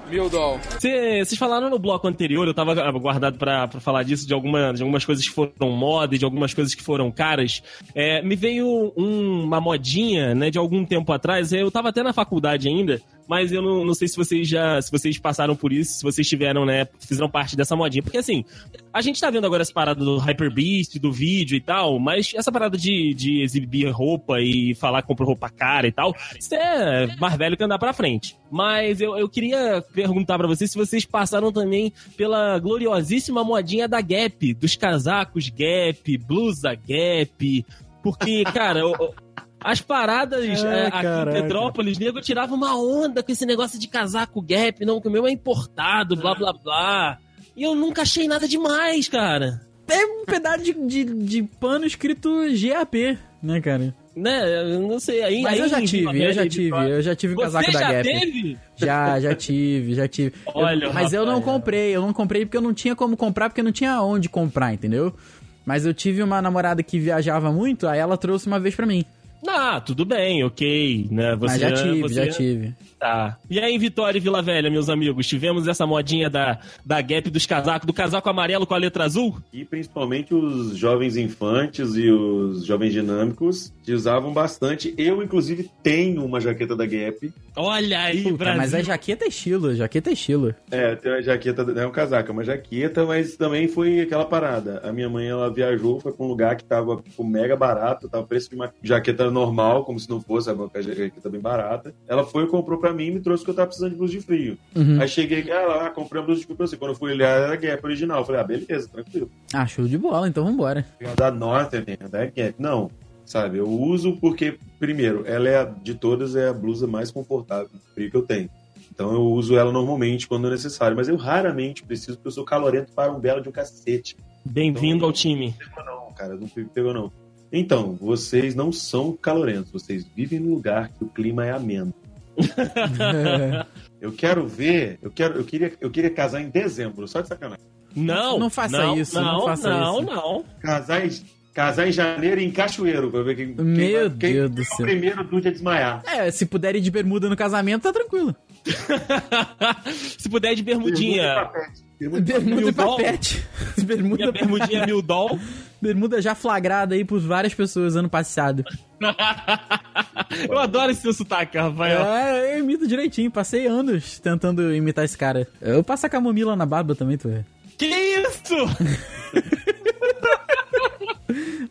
1000 doll. Cê- Vocês falaram no bloco anterior, eu tava guardado pra, pra falar disso, de, alguma, de algumas coisas que foram moda e de algumas coisas que foram caras. É, me veio um- uma modinha, né, de algum tempo atrás. Eu tava até na faculdade ainda, mas eu não, não sei se vocês já. Se vocês passaram por isso, se vocês tiveram, né, fizeram parte dessa modinha. Porque assim, a gente tá vendo agora essa parada do Hyperbeast, do vídeo e tal, mas essa parada de, de exibir roupa e falar que comprou roupa cara e tal, isso é mais velho que andar pra frente. Mas eu, eu queria perguntar pra vocês se vocês passaram também pela gloriosíssima modinha da Gap, dos casacos Gap, blusa Gap, porque, cara, as paradas Ai, é, aqui caraca. em Petrópolis, nego tirava uma onda com esse negócio de casaco Gap, não, que o meu é importado, blá blá blá. E eu nunca achei nada demais, cara. É um pedaço de, de, de pano escrito GAP, né, cara? Né, eu não sei. Aí, Mas aí eu já tive, eu já tive, eu já tive o Você casaco da já Gap. teve? Já, já tive, já tive. Eu- Olha, mas eu não comprei, eu não comprei porque eu não tinha como comprar, porque eu não tinha onde comprar, entendeu? Mas eu tive uma namorada que viajava muito, aí ela trouxe uma vez pra mim. Ah, tudo bem, ok, né? Você, mas já tive, você- já tive. Tá. E aí, em Vitória e Vila Velha, meus amigos, tivemos essa modinha da, da Gap dos casacos, do casaco amarelo com a letra azul? E principalmente os jovens infantes e os jovens dinâmicos que usavam bastante. Eu, inclusive, tenho uma jaqueta da Gap. Olha aí, Puta, Brasil. mas a jaqueta é estilo, jaqueta é estilo. É, tem uma jaqueta, não é um casaco, é uma jaqueta, mas também foi aquela parada. A minha mãe, ela viajou, foi pra um lugar que tava tipo, mega barato, tava preço de uma jaqueta normal, como se não fosse, sabe, uma jaqueta bem barata. Ela foi e comprou pra mim e me trouxe porque eu tava precisando de blusa de frio. Uhum. Aí cheguei, ah, lá, comprei uma blusa de frio pra você. Quando eu fui olhar, era Gap original. Eu falei, ah, beleza, tranquilo. Ah, show de bola, então vambora. Da Northern, a da Gap. Não, sabe, eu uso porque, primeiro, ela é, a- de todas, é a blusa mais confortável de frio que eu tenho. Então eu uso ela normalmente quando é necessário, mas eu raramente preciso porque eu sou calorento para um belo de um cacete. Bem-vindo ao time. Pegou não, cara, não pegou não. Então, vocês não são calorentos, vocês vivem num lugar que o clima é ameno. Eu quero ver, eu quero, eu queria, eu queria casar em dezembro, só de sacanagem. Não, Não faça isso, não faça não, isso. Não, Casar em, casar em janeiro em Cachoeiro, pra ver quem, quem Meu quem Deus do é o céu. primeiro dude a desmaiar. É, se puder ir de bermuda no casamento, tá tranquilo. Se puder ir de bermudinha. Bermuda e papete. E Bermuda, a bermudinha mil doll. Bermuda já flagrada aí por várias pessoas ano passado. Eu adoro esse seu sotaque, Rafael. É, eu imito direitinho. Passei anos tentando imitar esse cara. Eu passo a camomila na barba também, tu vê. Que isso?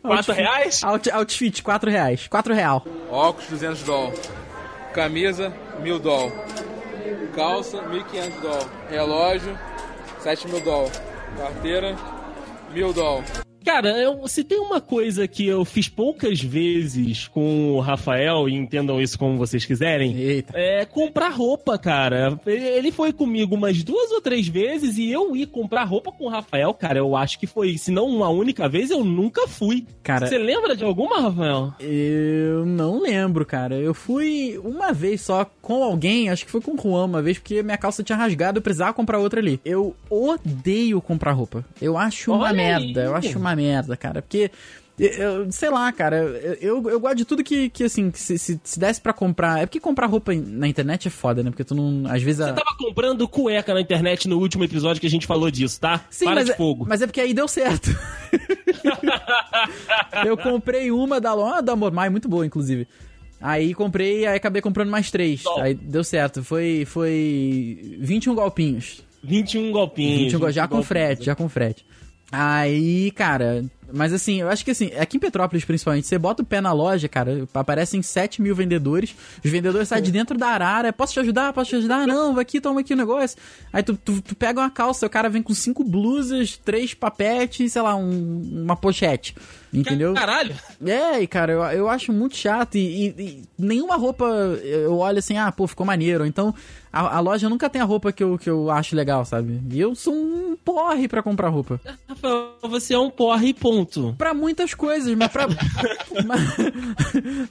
Quatro reais? Out, outfit, 4 reais. 4 real. Óculos 200 doll. Camisa 1000 doll. Calça 1500 doll. Relógio 7000 doll. Carteira 1000 doll. Cara, eu, se tem uma coisa que eu fiz poucas vezes com o Rafael, e entendam isso como vocês quiserem, Eita. é comprar roupa, cara. Ele foi comigo umas duas ou três vezes e eu ir comprar roupa com o Rafael, cara, eu acho que foi, se não uma única vez, eu nunca fui. Cara, Você lembra de alguma, Rafael? eu não lembro, cara. Eu fui uma vez só com alguém, acho que foi com o Juan uma vez, porque minha calça tinha rasgado, eu precisava comprar outra ali. Eu odeio comprar roupa. Eu acho uma Olha aí. merda, eu acho uma merda, cara. Porque Eu, sei lá, cara, eu, eu, gosto de tudo que, que assim, que se, se, se desse pra comprar. É porque comprar roupa na internet é foda, né? Porque tu não. Às vezes. Você A... tava comprando cueca na internet no último episódio que a gente falou disso, tá? Sim, Para mas, de é- fogo. mas é porque aí deu certo. eu comprei uma da loja da Mormai, muito boa, inclusive. Aí comprei, aí acabei comprando mais três. Top. Aí deu certo. Foi, foi 21 golpinhos. 21 golpinhos. 21 gol, já com golpinhos. frete, já com frete. Aí, cara, mas assim, eu acho que assim, aqui em Petrópolis principalmente, você bota o pé na loja, cara, aparecem 7 mil vendedores, os vendedores saem de dentro da arara, posso te ajudar, posso te ajudar? Não, vai aqui, toma aqui o negócio. Aí tu, tu, tu pega uma calça, o cara vem com cinco blusas, três papetes, sei lá, um- uma pochete, entendeu? Caralho! É, e cara, eu, eu acho muito chato e, e- e nenhuma roupa eu olho assim, ah, pô, ficou maneiro. Então, a, a loja nunca tem a roupa que eu, que eu acho legal, sabe? E eu sou um porre pra comprar roupa. Rafael, você é um porre ponto. Pra muitas coisas, mas pra. mas,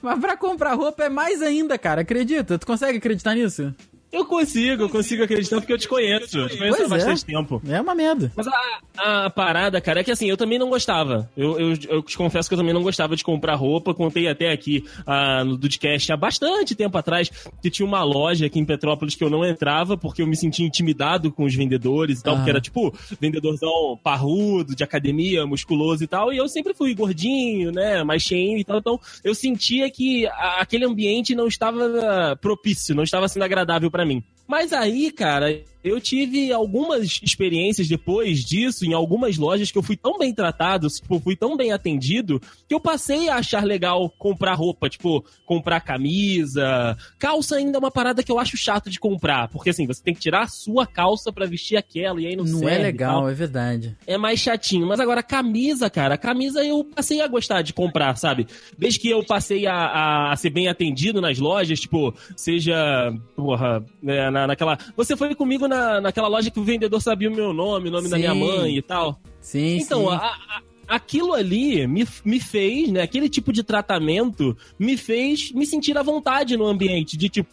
mas pra comprar roupa é mais ainda, cara. Acredita? Tu consegue acreditar nisso? Eu consigo, eu consigo acreditar porque eu te conheço. Eu te conheço Pois há é. bastante tempo. É uma merda. Mas a, a parada, cara, é que assim, eu também não gostava. Eu, eu, eu te confesso que eu também não gostava de comprar roupa. Contei até aqui ah, no Dudcast há bastante tempo atrás que tinha uma loja aqui em Petrópolis que eu não entrava porque eu me sentia intimidado com os vendedores e tal, Ah. porque era tipo vendedorzão parrudo, de academia, musculoso e tal. E eu sempre fui gordinho, né, mais cheinho e tal. Então eu sentia que aquele ambiente não estava propício, não estava sendo agradável pra mim. Mas aí, cara, eu tive algumas experiências depois disso, em algumas lojas, que eu fui tão bem tratado, tipo, fui tão bem atendido, que eu passei a achar legal comprar roupa, tipo, comprar camisa. Calça ainda é uma parada que eu acho chato de comprar, porque assim, você tem que tirar a sua calça pra vestir aquela, e aí não, Não serve é e legal, é verdade. É mais chatinho. Mas agora, camisa, cara, camisa eu passei a gostar de comprar, sabe? Desde que eu passei a, a- a ser bem atendido nas lojas, tipo, seja, porra, né, na, naquela. Você foi comigo na, naquela loja que o vendedor sabia o meu nome, o nome da Sim. minha mãe e tal. Sim, Então, sim. a- a- aquilo ali me, me fez, né? Aquele tipo de tratamento me fez me sentir à vontade no ambiente, de tipo.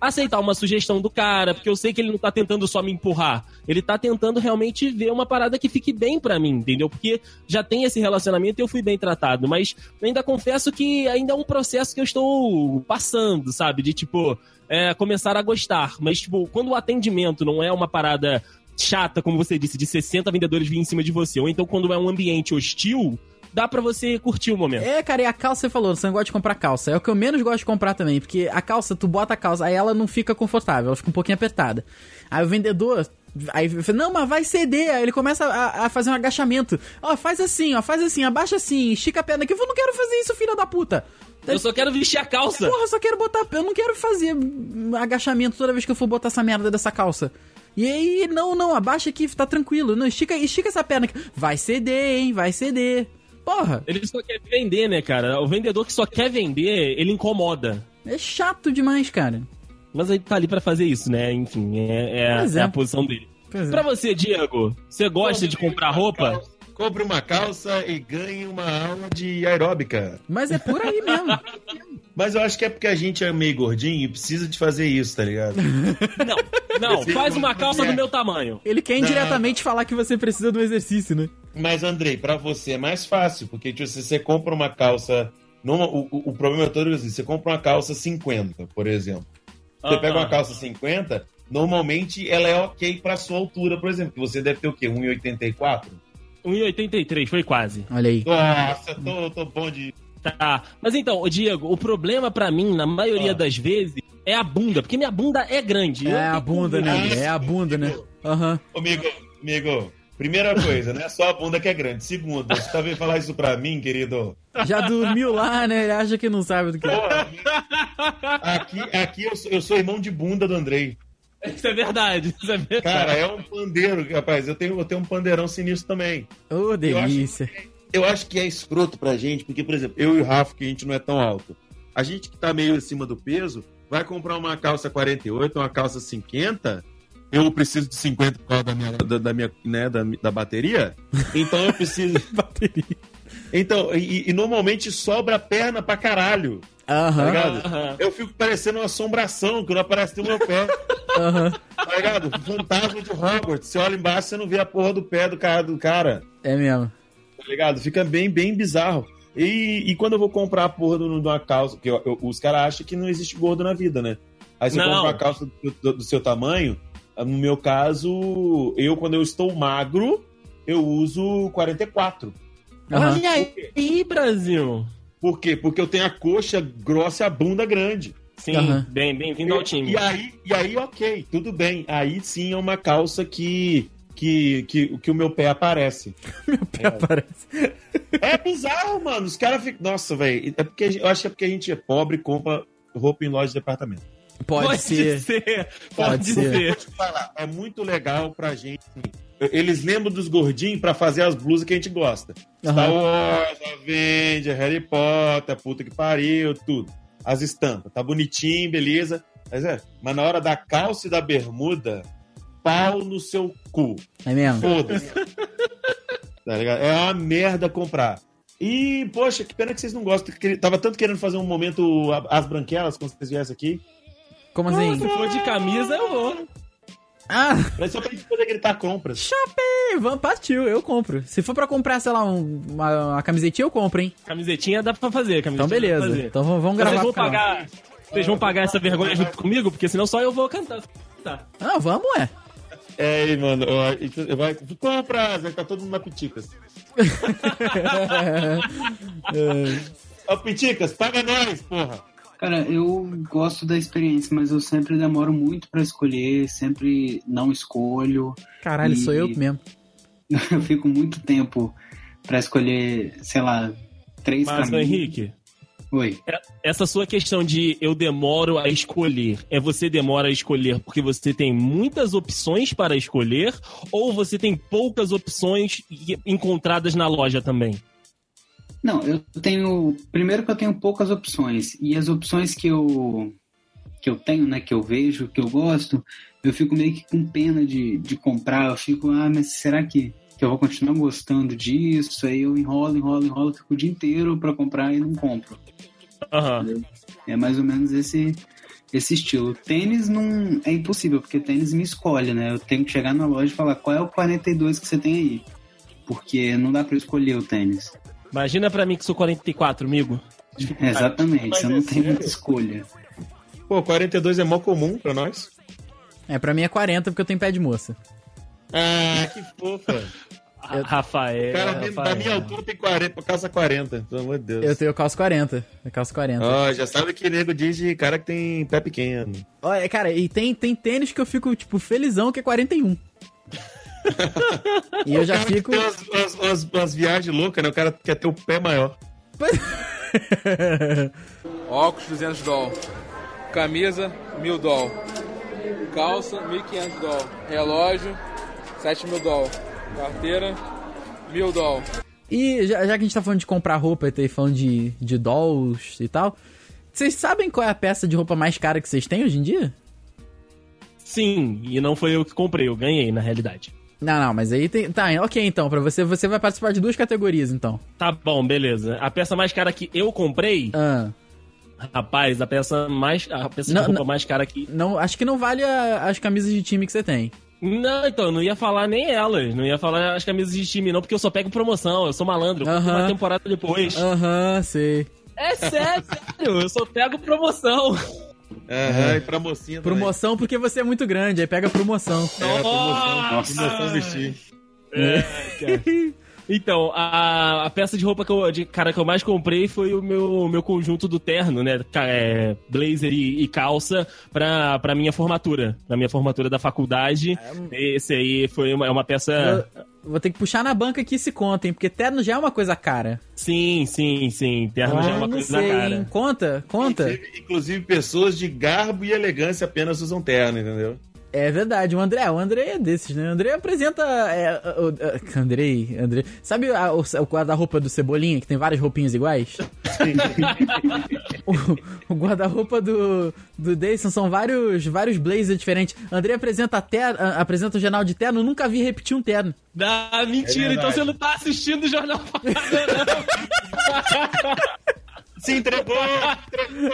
Aceitar uma sugestão do cara, porque eu sei que ele não tá tentando só me empurrar. Ele tá tentando realmente ver uma parada que fique bem pra mim, entendeu? Porque já tem esse relacionamento e eu fui bem tratado. Mas ainda confesso que ainda é um processo que eu estou passando, sabe? De tipo, é, começar a gostar. Mas, tipo, quando o atendimento não é uma parada chata, como você disse, de 60 vendedores vir em cima de você, ou então quando é um ambiente hostil, dá pra você curtir o momento. É, cara, e a calça você falou, você não gosta de comprar calça. É o que eu menos gosto de comprar também, porque a calça, tu bota a calça, aí ela não fica confortável, ela fica um pouquinho apertada. Aí o vendedor. Aí fala, não, mas vai ceder. Aí ele começa a, a fazer um agachamento. Ó, faz assim, ó, faz assim, abaixa assim, estica a perna aqui. Eu não quero fazer isso, filha da puta. Eu só quero vestir a calça. Porra, eu só quero botar. Eu não quero fazer agachamento toda vez que eu for botar essa merda dessa calça. E aí, não, não, abaixa aqui, tá tranquilo. Não, estica, estica essa perna aqui. Vai ceder, hein, vai ceder. Porra, Ele só quer vender, né, cara? O vendedor que só quer vender, ele incomoda. é chato demais, cara. Mas ele tá ali pra fazer isso, né? Enfim, é, é, Pois é é. a posição dele. Pois é. Pra você, Diego, você gosta de comprar roupa? Compre uma calça e ganhe uma aula de aeróbica. Mas é por aí mesmo. Mas eu acho que é porque a gente é meio gordinho e precisa de fazer isso, tá ligado? Não, não, faz uma calça do meu tamanho. Ele quer indiretamente falar que você precisa do exercício, né? Mas, Andrei, pra você é mais fácil, porque tipo, se você compra uma calça. numa- o, o- problema é todo assim, você compra uma calça 50, por exemplo. Você Ah, pega uma calça 50, normalmente ela é ok pra sua altura, por exemplo, que você deve ter o quê? 1,84? 1,83, foi quase. Olha aí. Nossa, tô, eu tô bom de. Tá. Mas então, ô, Diego, o problema pra mim, na maioria Ah. das vezes, é a bunda, porque minha bunda é grande. É a bunda, né? É a bunda, né? Aham. Amigo, amigo, primeira coisa, não é só a bunda que é grande. Segunda, você tá vendo falar isso pra mim, querido? Já dormiu lá, né? Ele acha que não sabe do que é. Aqui, aqui eu, sou, eu sou irmão de bunda do Andrei. Isso é verdade, isso é verdade. Cara, é um pandeiro, rapaz. Eu tenho, eu tenho um pandeirão sinistro também. Ô, delícia. Eu acho que é escroto pra gente, porque, por exemplo, eu e o Rafa, que a gente não é tão alto, a gente que tá meio acima do peso, vai comprar uma calça 48, uma calça 50. Eu preciso de 50 por causa da minha, da, da minha, né, da, da bateria. Então eu preciso. Bateria. Então, e, e normalmente sobra perna pra caralho. Tá Aham, ligado? Aham. Eu fico parecendo uma assombração que não aparece no meu pé. aham. Tá ligado? Fantasma de Hogwarts. Você olha embaixo, você não vê a porra do pé do cara. Do cara É mesmo. Tá ligado? Fica bem, bem bizarro. E, e quando eu vou comprar a porra de uma calça, que eu- eu- os caras acham que não existe gordo na vida, né? Aí você Não. compra a calça do, do- do seu tamanho, no meu caso, eu quando eu estou magro, eu uso 44. Aham. Olha aí, Brasil. Por quê? Porque eu tenho a coxa grossa e a bunda grande. Sim, Aham. bem, bem-vindo ao time. E aí, e aí, ok, tudo bem. Aí sim é uma calça que, que, que, que o meu pé aparece. Meu pé aparece. É bizarro, mano. Os caras ficam. Nossa, velho. É porque gente- eu acho que é porque a gente é pobre e compra roupa em loja de departamento. Pode, ser. Pode, Pode ser. ser. Vou te falar, é muito legal pra gente. Eles lembram dos gordinhos pra fazer as blusas que a gente gosta. Star Aham. Wars, Avenger, Harry Potter, puta que pariu, tudo. As estampas, tá bonitinho, beleza. Mas é, mas na hora da calça e da bermuda, pau no seu cu. É mesmo? Foda-se. tá ligado? É uma merda comprar. E, poxa, que pena que vocês não gostam. Tava tanto querendo fazer um momento as branquelas, quando vocês viessem aqui. Como assim? Se for de camisa, eu vou. Ah, Mas só pra gente poder gritar compras. shopping! Vamos, partiu, eu compro. Se for pra comprar, sei lá, um- uma, uma camisetinha, eu compro, hein? Camisetinha dá pra fazer. Então Camisetinha dá pra beleza. fazer. Então vamos, vamos Vocês gravar vão pro canal. pagar. Vocês vão pagar essa vergonha junto comigo, porque senão só eu vou cantar. Tá. Ah, vamos, é. É, aí, mano, e- vai, compra, vai tá todo mundo na Piticas. Ó, Piticas, paga nós, porra. Cara, eu gosto da experiência, mas eu sempre demoro muito pra escolher, sempre não escolho. Caralho, sou eu E- mesmo. Eu fico muito tempo pra escolher, sei lá, três Mas, caminhos. Henrique, Oi. essa sua questão de eu demoro a escolher, é você demora a escolher porque você tem muitas opções para escolher ou você tem poucas opções encontradas na loja também? Não, eu tenho. Primeiro que eu tenho poucas opções. E as opções que eu. que eu tenho, né? Que eu vejo, que eu gosto, eu fico meio que com pena de, de comprar. Eu fico, ah, mas será que eu vou continuar gostando disso? Aí eu enrolo, enrolo, enrolo, fico o dia inteiro pra comprar e não compro. Aham. É mais ou menos esse, esse estilo. Tênis não é impossível, porque tênis me escolhe, né? Eu tenho que chegar na loja e falar qual é o 42 que você tem aí. Porque não dá pra escolher o tênis. Imagina pra mim que sou 44, amigo. Exatamente, Mas você não é tem muita escolha. Pô, 42 é mó comum pra nós. É, pra mim é 40 porque eu tenho pé de moça. Ah, que fofa. Ah, Rafael. O cara da Rafael. minha altura tem 40, calça 40, pelo amor de Deus. Eu tenho eu calço 40. Eu calço 40. Ó, já sabe que nego diz de cara que tem pé pequeno. Olha, cara, e tem, tem tênis que eu fico, tipo, felizão que é 41. e eu já fico. Tem umas, umas- umas- umas viagens loucas, né? O cara quer ter o pé maior. Óculos 200 dólares. Camisa 1000 dólares. Calça 1500 dólares. Relógio 7 mil dólares. Carteira 1000 dólares. E já, já que a gente tá falando de comprar roupa e tá falando de, de dolls e tal, vocês sabem qual é a peça de roupa mais cara que vocês têm hoje em dia? Sim, e não foi eu que comprei, eu ganhei na realidade. Não, não, mas aí tem. Tá, ok então. Pra você, você vai participar de duas categorias então. Tá bom, beleza. A peça mais cara que eu comprei, Ah, rapaz, a peça mais. A peça Não, de roupa não. mais cara que. não, acho que não vale a- as camisas de time que você tem. Não, então, não ia falar nem elas. Não ia falar as camisas de time, não, porque eu só pego promoção, eu sou malandro. Eu compro Aham. Uma temporada depois. Aham, sei. É sério, sério, eu só pego promoção. Aham, e pra mocinha também. Promoção porque você é muito grande, aí pega promoção. É, promoção. Nossa. Promoção vestir. É, cara. Então, a, a peça de roupa que eu, de cara que eu mais comprei foi o meu, meu conjunto do terno, né? É, blazer e, e calça pra, pra minha formatura. Pra minha formatura da faculdade. Esse aí foi uma, é uma peça. Eu- vou ter que puxar na banca que se conta, hein? Porque terno já é uma coisa cara. Sim, sim, sim. Terno já é Ah, uma coisa sei, cara. hein? Conta, conta. Inclusive, inclusive, pessoas de garbo e elegância apenas usam terno, entendeu? É verdade, o André, o André é desses, né? O André apresenta. É, o, o, Andrei, André. Sabe a- o, o guarda-roupa do Cebolinha, que tem várias roupinhas iguais? o o guarda-roupa do, do Dayson são vários, vários blazers diferentes. André apresenta, ter, a- apresenta o jornal de terno, nunca vi repetir um terno. Ah, mentira, É então você não tá assistindo o Jornal não. Se entregou! entregou.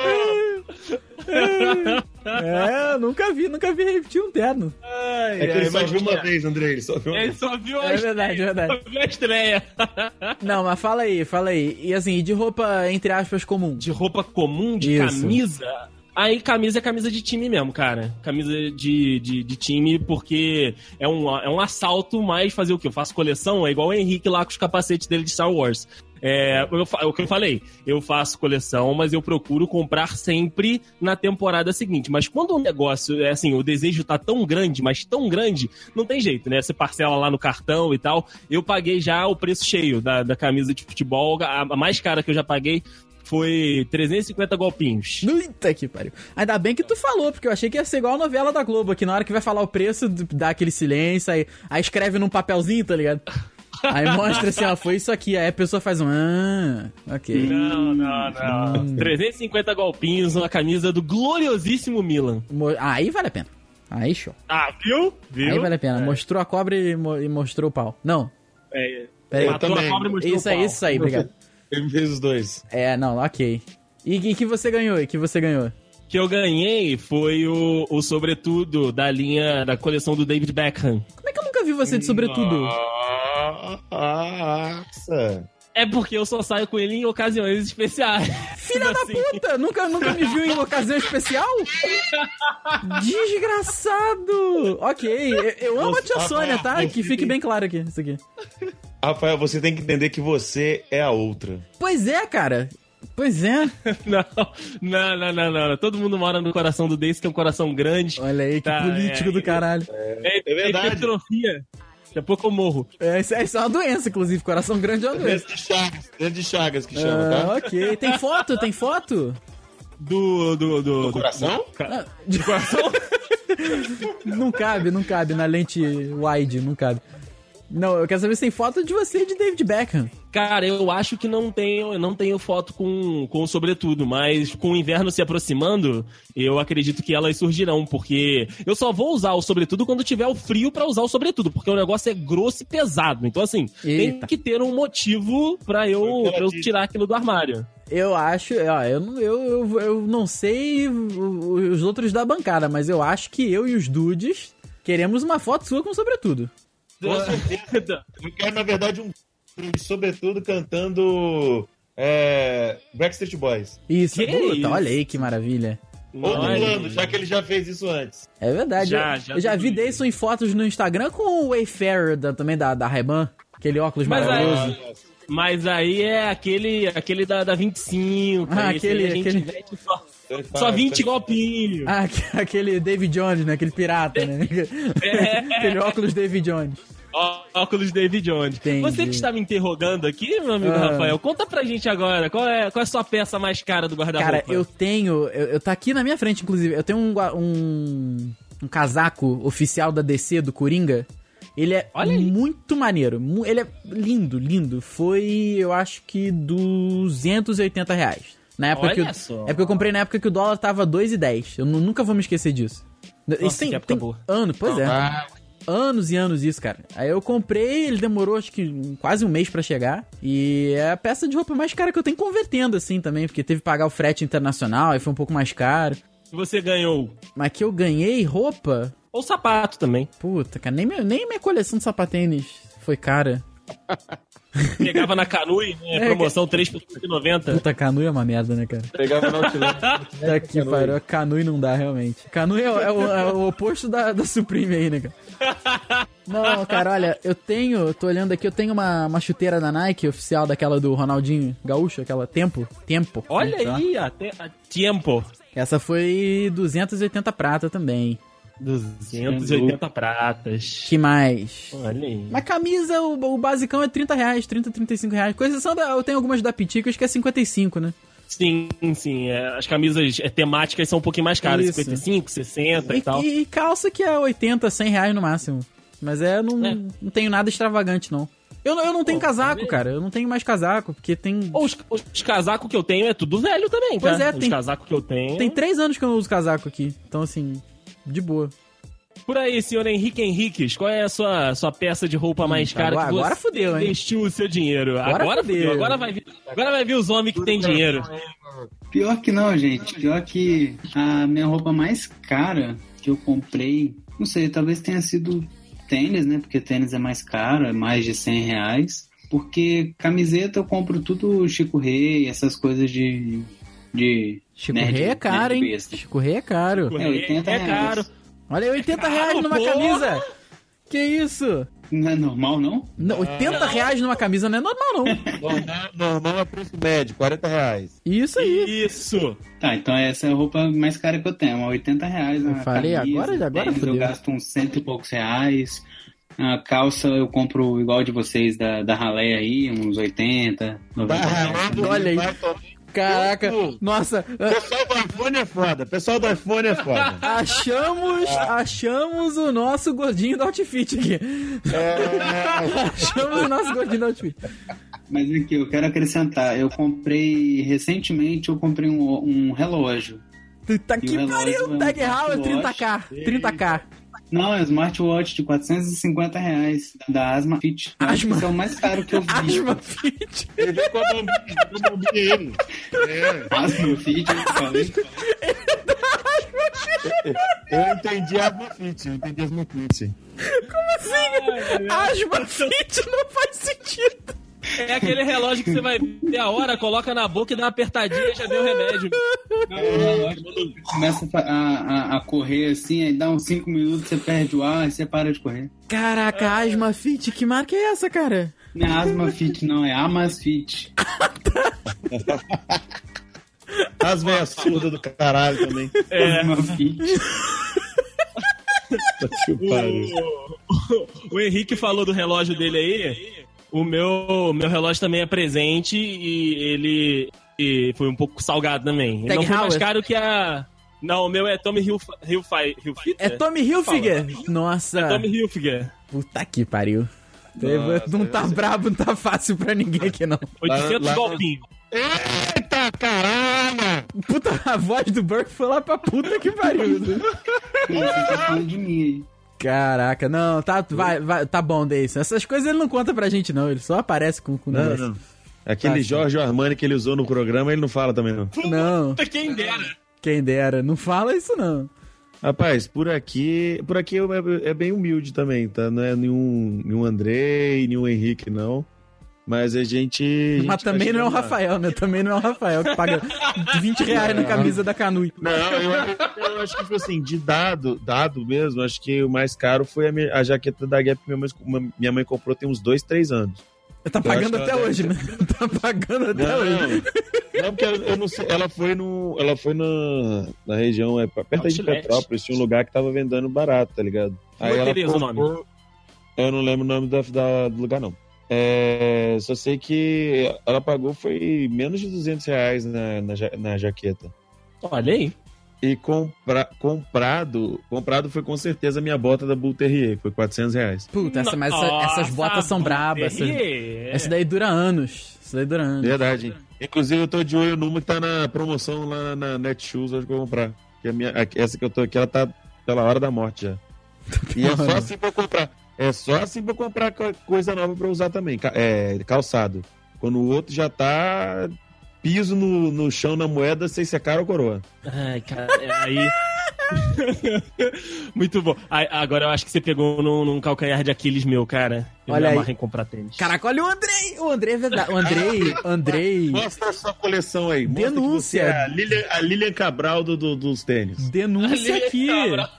É, nunca vi, nunca vi repetir um terno. Ai, É que ele ai, só viu uma vez, André. Ele só viu Ele só viu a É verdade, é verdade. Só viu a estreia. Não, mas fala aí, fala aí. E assim, e de roupa, entre aspas, comum? De roupa comum, de Isso. camisa. Aí camisa é camisa de time mesmo, cara. Camisa de, de, de time, porque é um, é um assalto, mas fazer o quê? Eu faço coleção, é igual o Henrique lá com os capacetes dele de Star Wars. É, eu é o que eu falei, eu faço coleção, mas eu procuro comprar sempre na temporada seguinte. Mas quando o negócio, é assim, o desejo tá tão grande, mas tão grande, não tem jeito, né? Você parcela lá no cartão e tal. Eu paguei já o preço cheio da, da camisa de futebol, a, a mais cara que eu já paguei foi 350 golpinhos. Eita que pariu. Ainda bem que tu falou, porque eu achei que ia ser igual a novela da Globo, que na hora que vai falar o preço, dá aquele silêncio, aí, aí escreve num papelzinho, tá ligado? Aí mostra assim, ó, foi isso aqui. Aí a pessoa faz um. Ah, ok. Não, não, não. 350 golpinhos, uma camisa do gloriosíssimo Milan. Aí vale a pena. Aí show. Ah, viu? Viu? Aí vale a pena. Mostrou a cobra e, mo- e mostrou o pau. Não. É, Peraí. Eu matou também. a cobra e mostrou Isso o aí, isso aí, obrigado. Ele fez os dois. É, não, ok. E e que você ganhou? E que você ganhou? que eu ganhei foi o, o sobretudo da linha, da coleção do David Beckham. Como é que eu nunca vi você de sobretudo? Nossa. É porque eu só saio com ele em ocasiões especiais. Filha da Assim. puta! Nunca, nunca me viu em ocasião especial? Desgraçado! Ok, eu, eu amo a tia Sônia, tá? Que fique bem claro aqui, isso aqui. Rafael, você tem que entender que você é a outra. Pois é, cara. Pois é. Não, não, não, não, não. Todo mundo mora no coração do Dace, que é um coração grande. Olha aí, que Tá, político é, do caralho. É, é verdade. hipertrofia. Daqui a pouco eu morro. É, isso, isso é uma doença, inclusive. Coração grande é uma doença. Dentro de Chagas, dentro de Chagas que chama, Ah, tá? ok. Tem foto? Tem foto? Do. do, do, do- Coração? Ah, de coração? não cabe, não cabe na lente wide, não cabe. Não, eu quero saber se tem foto de você e de David Beckham. Cara, eu acho que não tenho, não tenho foto com, com o sobretudo, mas com o inverno se aproximando, eu acredito que elas surgirão, porque eu só vou usar o sobretudo quando tiver o frio pra usar o sobretudo, porque o negócio é grosso e pesado. Então, assim, tem Eita. que ter um motivo pra eu, pra eu tirar aquilo do armário. Eu acho, ó, eu, não- eu, eu, eu não sei os outros da bancada, mas eu acho que eu e os dudes queremos uma foto sua com sobretudo. Com certeza. Eu quero, na verdade, um sobretudo cantando é, Backstreet Boys. Isso, Que puta, isso? olha aí que maravilha. Ou dublando, já que ele já fez isso antes. É verdade. Já, eu já eu já vi. Dayson em fotos no Instagram com o Wayfarer da- também da, da Ray-Ban, aquele óculos Mas aí- maravilhoso. Mas aí é aquele, aquele da, da 25. Ah, aí aquele- a gente aquele- só, Ele só fala- 20 golpinhos. Ah, aque- aquele David Jones, né? Aquele pirata, né? É. aquele óculos David Jones. Ó- Óculos David Jones. Entendi. Você que está me interrogando aqui, meu amigo Ah. Rafael, conta pra gente agora, qual é, qual é a sua peça mais cara do guarda-roupa? Cara, eu tenho. Eu, eu tá aqui na minha frente, inclusive. Eu tenho um, um, um casaco oficial da DC do Coringa. Ele é Olha aí. muito maneiro. Ele é lindo, lindo. Foi, eu acho que 280 reais. Na época Olha que eu, só. É porque eu comprei na época que o dólar tava 2,10. Eu nu- nunca vou me esquecer disso. Isso tem, tem boa. ano, pois é. Ah, Anos e anos isso, cara. Aí eu comprei, ele demorou acho que quase um mês pra chegar. E é a peça de roupa mais cara que eu tenho convertendo, assim, também. Porque teve que pagar o frete internacional, aí foi um pouco mais caro. Você ganhou. Mas que eu ganhei roupa... Ou sapato também. Puta, cara, nem, meu, nem minha coleção de sapatênis foi cara. Pegava na Canui, né? É, Promoção 3 por 190. Puta, Canui é uma merda, né, cara? pegava no Outlet. Puta que pariu, Canui não dá, realmente. Canui é, o- é o, é o oposto da, da Supreme aí, né, cara? Não, cara, olha, eu tenho, tô olhando aqui, eu tenho uma, uma chuteira da Nike, oficial daquela do Ronaldinho Gaúcho, aquela Tempo, Tempo. Olha aí, até a tempo. Essa foi 280 prata também. 280 pratas. Que mais? Olha aí. Mas camisa, o, o basicão é 30 reais, 30, 35 reais. Com exceção da, eu tenho algumas da Piticas que é 55, né? Sim, sim. é, as camisas é, temáticas são um pouquinho mais caras. Isso. 55, 60 e, E, tal. e calça que é 80, 100 reais no máximo. Mas é, não, É. não tenho nada extravagante, não. Eu, não- eu não tenho Pô, casaco, tá cara. Eu não tenho mais casaco, porque tem. Os, os casacos que eu tenho é tudo velho também, tá? Pois é, Os tem- casacos que eu tenho. Tem três anos que eu não uso casaco aqui. Então, assim, de boa. Por aí, senhor Henrique Henriques, qual é a sua, sua peça de roupa mais cara agora- que você agora fudeu, hein? investiu o seu dinheiro? Agora Agora, fudeu. fudeu. Agora vai vir, agora vai vir os homens que têm dinheiro. Pior que não, gente. Pior que a minha roupa mais cara que eu comprei, não sei, talvez tenha sido tênis, né? Porque tênis é mais caro, é mais de 100 reais. Porque camiseta eu compro tudo Chico Rei, essas coisas de. De Chico nerd- Rei é caro, hein? besta. Chico Rei é caro. É, 80 é reais. caro. Olha aí, 80 Caro, reais numa porra! camisa. Que isso? Não é normal, não? Não, 80 reais numa camisa não é normal, não. Normal, normal é preço médio, 40 reais. Isso aí. Isso. Tá, então essa é a roupa mais cara que eu tenho, é 80 reais. Eu falei, camisa, agora- agora tênis. Eu gasto uns cento e poucos reais. A calça eu compro igual de vocês, da, da Raleigh aí, uns 80, 90 reais. Olha aí. Caraca, nossa, Pessoal do iPhone é foda. Pessoal do iPhone é foda. achamos, achamos o nosso gordinho do outfit aqui. Achamos o nosso gordinho do outfit. Mas aqui, eu quero acrescentar, eu comprei, recentemente eu comprei um, um relógio. Puta E que pariu, é Tag Heuer smartwatch. 30k, 30k. Não, é um smartwatch de 450 reais, da Asma Fit. Eu acho que Asma. esse é o mais caro que eu vi. Asma Fit. Ele veio com a bombinha, com a bombinha ele. É. Asma Fit, eu falei. Eu entendi a Fit, eu entendi as Fit. Asma Fit não faz sentido. É aquele relógio que você vai ver a hora, coloca na boca e dá uma apertadinha e já deu o remédio. Começa a, a, a correr assim, aí dá uns 5 minutos, você perde o ar e você para de correr. Caraca, Asma Fit, que marca é essa, cara? Não é Asma Fit, não, é Amas Fit. As velhas surdas do caralho também. Asma Fit. Pariu. O, o Henrique falou do relógio dele aí. O meu, meu relógio também é presente e ele e foi um pouco salgado também. Tag não foi mais caro que a. Não, o meu é Tommy Hilf- Hilfi- Hilfiger. É Tommy Hilfiger. Nossa, É Tommy Hilfiger. puta que pariu. Nossa, não tá esse- brabo, não tá fácil pra ninguém aqui, não. 800 lá- golpinhos. Eita caralho! Puta, a voz do Burke foi lá pra puta que pariu. Não, você tá falando de mim aí. Caraca, não, tá, vai, vai, tá bom, Deison. Essas coisas ele não conta pra gente, não. Ele só aparece com com Não, não. Aquele Tá, Jorge Armani que ele usou no programa, ele não fala também, não. Não, quem dera. quem dera. Não fala isso, não. Rapaz, por aqui. Por aqui é, é bem humilde também, tá? Não é nenhum, nenhum Andrei, nenhum Henrique, não. Mas a gente. a gente Mas também não é o. Rafael, né? Também não é o Rafael que paga 20 reais na camisa da Canui. Não, eu, eu acho que, tipo assim, de dado, dado mesmo, acho que o mais caro foi a, minha- a jaqueta da Gap que minha mãe, minha mãe comprou tem uns dois, três anos. Tá pagando até ela hoje, né? Tá pagando até Não, hoje. não. Não, porque eu, eu não sei. Ela foi no. Ela foi na, na região, é, perto aí de. Petrópolis, tinha um lugar que tava vendendo barato, tá ligado? Aí Rua ela Tereza, o comprou- Eu não lembro o nome da, da- do lugar, não. É, só sei que ela pagou foi menos de 200 reais na, na, na jaqueta. Olha aí. E compra, comprado, comprado foi com certeza a minha bota da Bull Terrier, que foi 400 reais. Puta, essa, mas essa- essas botas são brabas. Essas, essa daí dura anos. Essa daí dura anos. Verdade. Inclusive, eu tô de olho numa que tá na promoção lá na Netshoes, acho que eu vou comprar. Que a minha, essa que eu tô aqui, ela tá pela hora da morte já. E é só assim pra eu comprar. É só assim pra eu comprar co- coisa nova pra usar também. É, calçado. Quando o outro já tá piso no, no chão na moeda, sem ser cara ou coroa. Ai, cara, é, aí. Muito bom. Aí, agora eu acho que você pegou num, num calcanhar de Aquiles meu, cara. Eu Olha me aí. amarro em comprar tênis. Caraca, olha o Andrei! O Andrei é verdade. O Andrei. Andrei. Mostra a sua coleção aí. Denúncia. você é a Lilian, a Lilian Cabral do, do- dos tênis. Denúncia aqui. cabra.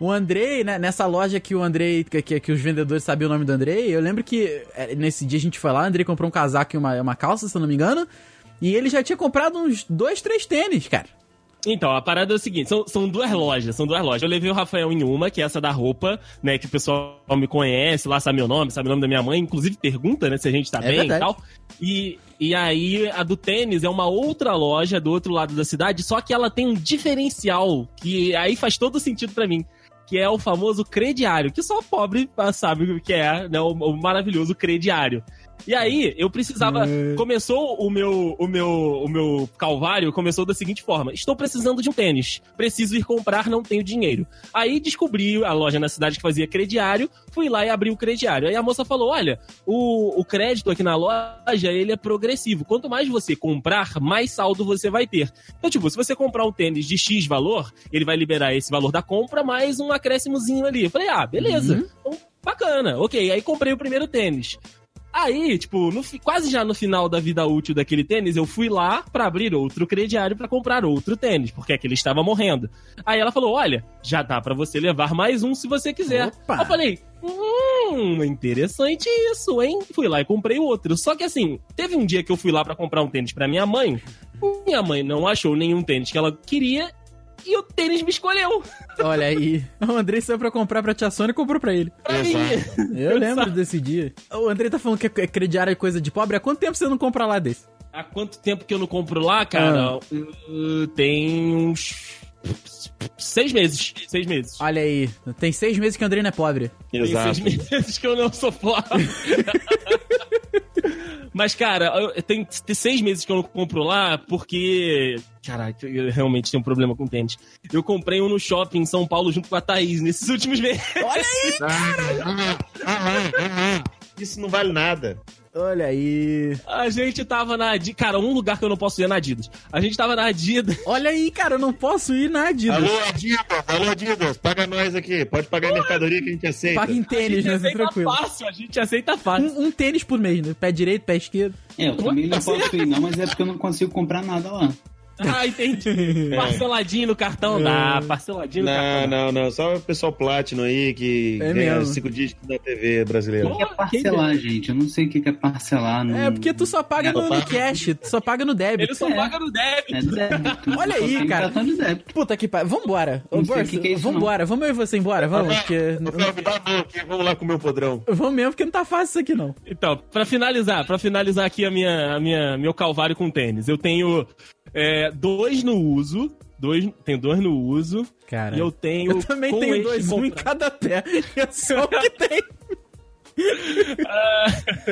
O Andrei, né, nessa loja que o Andrei, que, que, os vendedores sabiam o nome do Andrei, eu lembro que é, nesse dia a gente foi lá, o Andrei comprou um casaco e uma, uma calça, se eu não me engano, e ele já tinha comprado uns dois, três tênis, cara. Então, a parada é o seguinte: são, são duas lojas, são duas lojas. Eu levei o Rafael em uma, que é essa da roupa, né? Que o pessoal me conhece, lá sabe meu nome, sabe o nome da minha mãe, inclusive pergunta, né, se a gente tá É bem verdade. e tal. E, e aí, a do tênis é uma outra loja do outro lado da cidade, só que ela tem um diferencial que aí faz todo sentido pra mim. Que é o famoso crediário, que só pobre sabe o que é, né? O, o maravilhoso crediário. E aí, eu precisava. É. Começou o meu, o meu, o meu calvário, começou da seguinte forma: estou precisando de um tênis. Preciso ir comprar, não tenho dinheiro. Aí descobri a loja na cidade que fazia crediário, fui lá e abri o crediário. Aí a moça falou: olha, o, o crédito aqui na loja ele é progressivo. Quanto mais você comprar, mais saldo você vai ter. Então, tipo, se você comprar um tênis de X valor, ele vai liberar esse valor da compra mais um acréscimozinho ali. Eu falei, ah, beleza. Então, bacana. Ok, aí comprei o primeiro tênis. Aí, tipo, no quase já no final da vida útil daquele tênis, eu fui lá pra abrir outro crediário pra comprar outro tênis, porque aquele estava morrendo. Aí ela falou: Olha, já dá pra você levar mais um se você quiser. Opa! Eu falei: Hum, interessante isso, hein? Fui lá e comprei outro. Só que assim, teve um dia que eu fui lá pra comprar um tênis pra minha mãe. Minha mãe não achou nenhum tênis que ela queria e o tênis me escolheu. Olha aí. O Andrei saiu pra comprar pra tia Sônia e comprou pra ele. Pra mim. Eu lembro desse dia. O Andrei tá falando que é crediário é coisa de pobre. Há quanto tempo você não compra lá desse? Há quanto tempo que eu não compro lá, cara? Uh, tem uns. Seis meses. Seis meses. Olha aí. Tem seis meses que o Andrei não é pobre. Tem Exato. seis meses que eu não sou pobre. Mas, cara, eu- tem, tem seis meses que eu não compro lá porque. Caraca, eu realmente tenho um problema com tênis. Eu comprei um no shopping em São Paulo junto com a Thaís nesses últimos meses. Ah, ah, ah, ah. Isso não vale nada. Olha aí. A gente tava na Adidas. Cara, um lugar que eu não posso ir é na Adidas. A gente tava na Adidas. Olha aí, cara. Eu não posso ir na Adidas. Alô, Adidas, alô, Adidas, paga nós aqui. Pode pagar a mercadoria que a gente aceita. Paga em tênis, né? Tranquilo. fácil, a gente aceita fácil. Um, um tênis por mês, né? Pé direito, pé esquerdo. É, eu também não posso ir não, mas é porque eu não consigo comprar nada lá. Ah, entendi. Parceladinho no cartão dá, parceladinho no Não, cartão dá. não, não. Só o pessoal Platinum aí que É ganha mesmo. cinco dígitos da TV brasileira. O que é parcelar, gente? Eu não sei o que é parcelar. No... É, porque tu só paga no, no cash, tu só paga no débito. Ele só É. paga no débito. É débito. Olha aí, cara. Puta que pariu. Vambora. Ô, Não Borges, que que é isso, vambora. Vamos eu e você embora, vamos. Porque... Vamos lá comer o podrão. Vamos mesmo, porque não tá fácil isso aqui, não. Então, pra finalizar, para finalizar aqui a minha, a minha, meu calvário com tênis, eu tenho é, dois no uso, dois, tenho dois no uso, Cara, e eu tenho. eu também tenho dois, um em cada pé. É só o que tem.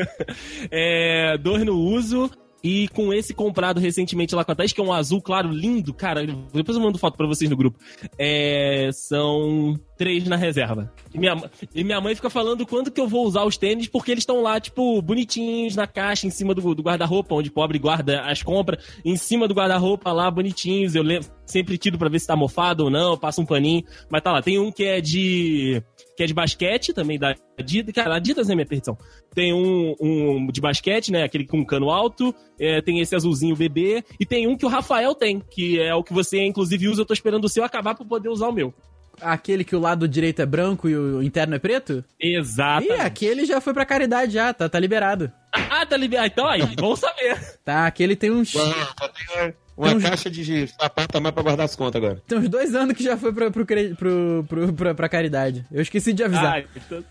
é, dois no uso. E com esse comprado recentemente lá com a Thaís, que é um azul claro lindo, cara, depois eu mando foto pra vocês no grupo. É, são três na reserva. E minha, e minha mãe fica falando quando que eu vou usar os tênis, porque eles estão lá, tipo, bonitinhos na caixa, em cima do, do guarda-roupa, onde pobre guarda as compras, em cima do guarda-roupa lá, bonitinhos. Eu sempre tiro pra ver se tá mofado ou não, passo um paninho. Mas tá lá, tem um que é de. Que é de basquete, também da Adidas. Cara, a Adidas é minha perdição. Tem um, um de basquete, né? Aquele com cano alto. é, tem esse azulzinho bebê. E tem um que o Rafael tem, que é o que você, inclusive, usa. Eu tô esperando o seu acabar pra poder usar o meu. Aquele que o lado direito é branco e o interno é preto? Exato. Ih, aquele já foi pra caridade já, tá, tá liberado. Ah, tá liberado. Então aí, bom saber. Tá, aquele tem tem uma uns- caixa de sapato a mais pra guardar as contas agora. tem uns dois anos que já foi pra, pro, pro, pro, pra, pra caridade. Eu esqueci de avisar.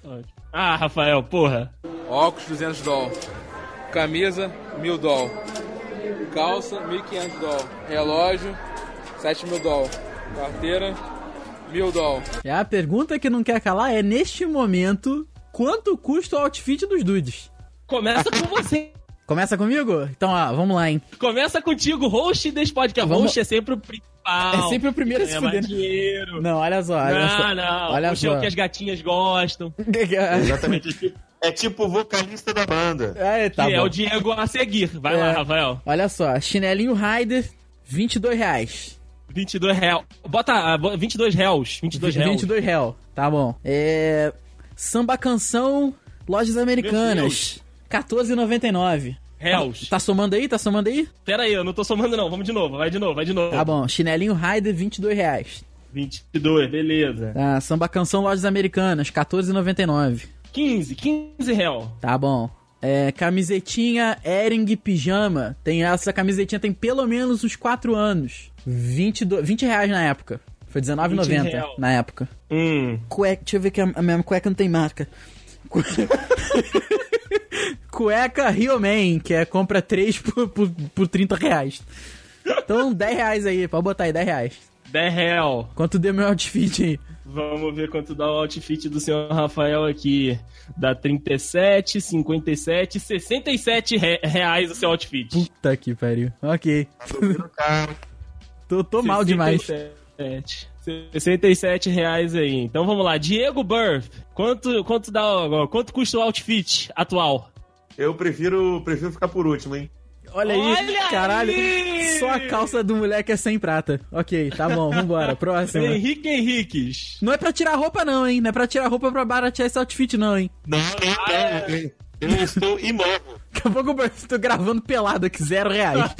Ah. Ah, Rafael, porra. Óculos 200 doll. Camisa 1000 doll. Calça 1500 doll. Relógio 7000 doll. Carteira 1000 doll. E a pergunta que não quer calar é, neste momento, quanto custa o outfit dos dudes? Começa com você. Começa comigo? Então, ó, vamos lá, hein? Começa contigo, host desse podcast. Vamos- Host é sempre o principal. É sempre o primeiro a se fuder. dinheiro. Não, olha só, olha só. Não, não. Olha Host é só. o que as gatinhas gostam. Exatamente. É tipo o vocalista da banda. É, tá que é bom. o Diego a seguir. Vai É. lá, Rafael. Olha só, chinelinho Raider, 22 reais. 22 reais. Bota bo- 22 reais. 22 reais. 22 real, tá bom. É... Samba Canção, Lojas Americanas, 14,99. Reais. Tá somando aí? Tá somando aí? Pera aí, eu não tô somando não. Vamos de novo. Vai de novo, vai de novo. Tá bom, chinelinho Raider, 22 reais. 22, beleza. Tá, Samba Canção, Lojas Americanas, 14,99. 15, 15 reais. Tá bom. É, camisetinha Ering Pijama. Tem essa camisetinha tem pelo menos uns 4 anos. 22, 20 reais na época. Foi 19,90 real. na época. Hum. Cueca, deixa eu ver que a, a minha cueca não tem marca. Cu- cueca Rio Man, que é compra 3 por, por, por 30 reais. Então 10 reais aí, pode botar aí 10 reais. 10 real. Quanto deu meu outfit aí? Vamos ver quanto dá o outfit do senhor Rafael aqui. Dá 37, 57, 67 re- reais o seu outfit. Puta que pariu. Ok. Tô, tô mal demais. 67. 67 reais aí. Então vamos lá. Diego Burff, quanto, quanto, dá, quanto custa o outfit atual? Eu prefiro, prefiro ficar por último, hein? Olha aí, Olha caralho. aí! Só a calça do moleque é sem prata. Ok, tá bom, vambora. Próximo. Henrique Henriques. Não é pra tirar roupa, não, hein? Não é pra tirar roupa pra baratear esse outfit, não, hein? Não, não, não. Eu, eu estou imóvel. Daqui a pouco eu tô gravando pelado aqui, zero reais.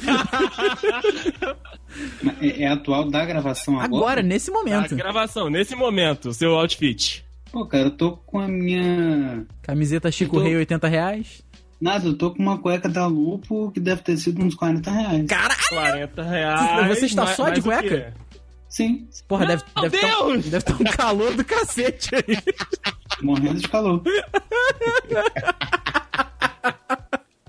É, é atual da gravação agora? Agora, nesse A momento. gravação, nesse momento, seu outfit. Pô, cara, eu tô com a minha. Camiseta Chico tô- Rei, 80 reais. Nada, eu tô com uma cueca da Lupo que deve ter sido uns 40 reais. Caralho! 40 reais. Você está mais- só de cueca? Sim, Porra, deve, Meu deve, tá, Deus! deve tá um calor do cacete aí. morrendo de calor.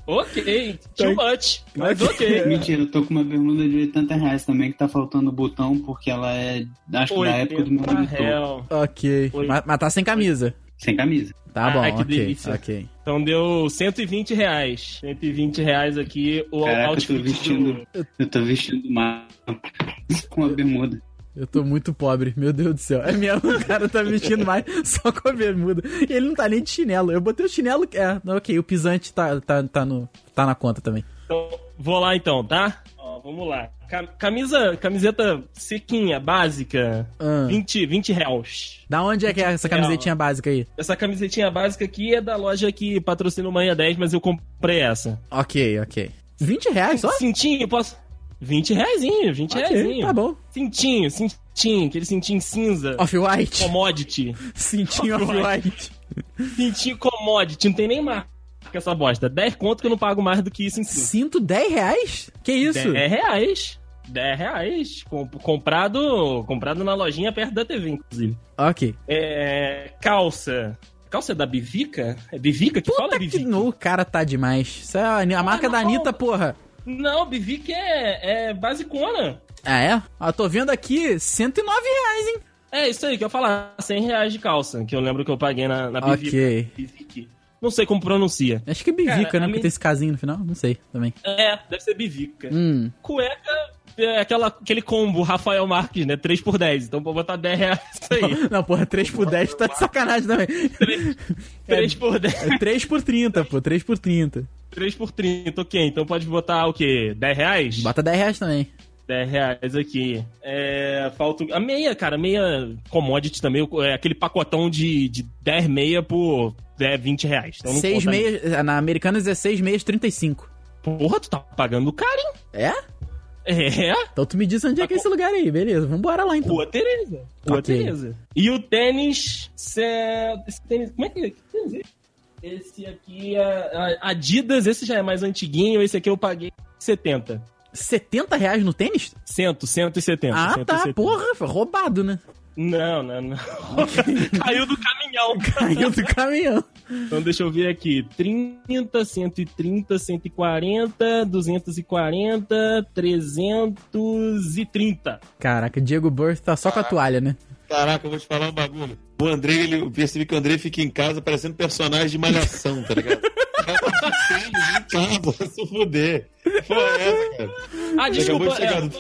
Ok, too much. Mas ok. Mentira, eu tô com uma bermuda de 80 reais também que tá faltando o botão porque ela é. Acho que da época do meu 80 monitor. Ok. Mas, mas tá sem camisa. Sem camisa. Tá Ah, bom, que ok. delícia. Ok. Então deu 120 reais. 120 reais aqui o Caraca, eu tô outfit vestindo. do... Eu tô vestindo uma. com a bermuda. Eu tô muito pobre, meu Deus do céu. É mesmo, o cara tá vestindo mais só com a bermuda. E ele não tá nem de chinelo. Eu botei o chinelo. É, ok, o pisante tá, tá, tá, no, tá na conta também. Então, vou lá então, tá? Vamos lá. Ca- Camisa, camiseta sequinha, básica. Ah. 20, 20 reais. Da onde é que é essa camisetinha básica aí? Essa camisetinha básica aqui é da loja que patrocina o Manha 10, mas eu comprei essa. Ok, ok. 20 reais só? Cintinho, posso... 20 reaisinho, 20 Ok, reaisinho. tá bom. Cintinho, cintinho, aquele cintinho cinza. Off-white. Commodity. Cintinho Off-white. off-white. Cintinho commodity, não tem nem marca essa bosta. 10 conto que eu não pago mais do que isso em cima. Cinto 10 reais? Que isso? 10 reais. 10 reais. Com- Comprado, comprado na lojinha perto da TV, inclusive. Ok. É, calça. Calça é da Bivica? É Bivica que fala Puta que Bivica? no, o cara tá demais. Isso é a, a marca da não. Anitta, porra. Não, Bivica é, é basicona. Ah, é? Ah, tô vendo aqui 109 reais, hein? É isso aí que eu ia falar. 100 reais de calça, que eu lembro que eu paguei na, na Bivica. Ok. Bivica. Não sei como pronuncia. Acho que é Bivica, Cara, né? Porque minha- tem esse casinho no final. Não sei também. É, deve ser Bivica. Hum. Cueca é aquela, aquele combo Rafael Marques, né? 3 por 10. Então vou botar 10 reais isso aí. Não, porra, 3 por 10 tá de sacanagem também. 3 por 10. É 3 por 30, pô. 3 por 30. 3 por 30, ok. Então pode botar o quê? 10 reais? Bota 10 reais também. 10 reais aqui. É, falta. A meia, cara, meia commodity também. É aquele pacotão de, de 10 meia por é, 20 reais. Então não 6 conta meias. Na Americanas é 6 meias 35. Porra, tu tá pagando caro, hein? É? É? Então tu me diz onde é que é esse lugar aí. Beleza, vambora lá então. Rua Tereza. Rua Ok. Tereza. E o tênis. cê- Esse tênis. Como é que é? Que tênis é esse? Aqui é. a- Adidas, esse já é mais antiguinho. Esse aqui eu paguei 70. 70 reais no tênis? 100, 170. Ah, tá. 170. Porra, foi roubado, né? Não, não, não. Caiu do caminhão. Caiu do caminhão. Então deixa eu ver aqui. 30, 130, 140, 240, 330. Caraca, Diego Burr tá só com a toalha, né? Caraca, eu vou te falar um bagulho. O André, ele, eu percebi que o André fica em casa parecendo personagem de malhação, tá ligado? Tá vai se fuder. Porra, é essa, cara? Ah, desculpa. acabou de chegar é, do-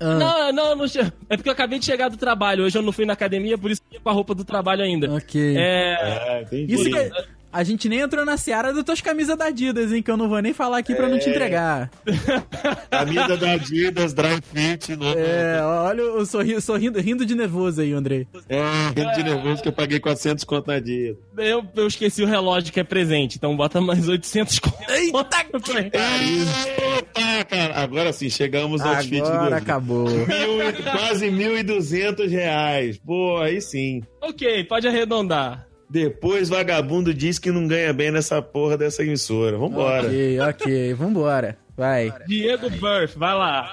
Ah, Não, não, não. É porque eu acabei de chegar do trabalho. Hoje eu não fui na academia, por isso que eu ia com a roupa do trabalho ainda. ok. É. Ah, entendi. Isso que a gente nem entrou na seara das tuas camisas da Adidas, hein? Que eu não vou nem falar aqui pra não te entregar. Camisa da Adidas, Dry Fit, novo. É, olha o sorri sorrindo rindo de nervoso aí, Andrei. É, rindo de nervoso que eu paguei 400 conto na Adidas. Eu, eu esqueci o relógio que é presente, então bota mais 800 conto. Eita! Eita, cara. Agora sim, chegamos ao outfit do Agora acabou. Mil e- quase 1.200 reais. Pô, aí sim. ok, pode arredondar. Depois vagabundo diz que não ganha bem nessa porra dessa emissora. Vambora. Ok, ok, vambora. Vai. Diego Burff, vai lá.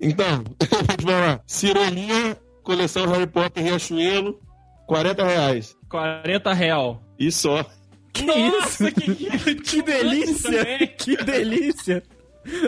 Então, te falar. Cirolinha, coleção Harry Potter Riachuelo, 40 reais. 40 real. E só. Que Nossa, isso? que, Que delícia! também. Que delícia!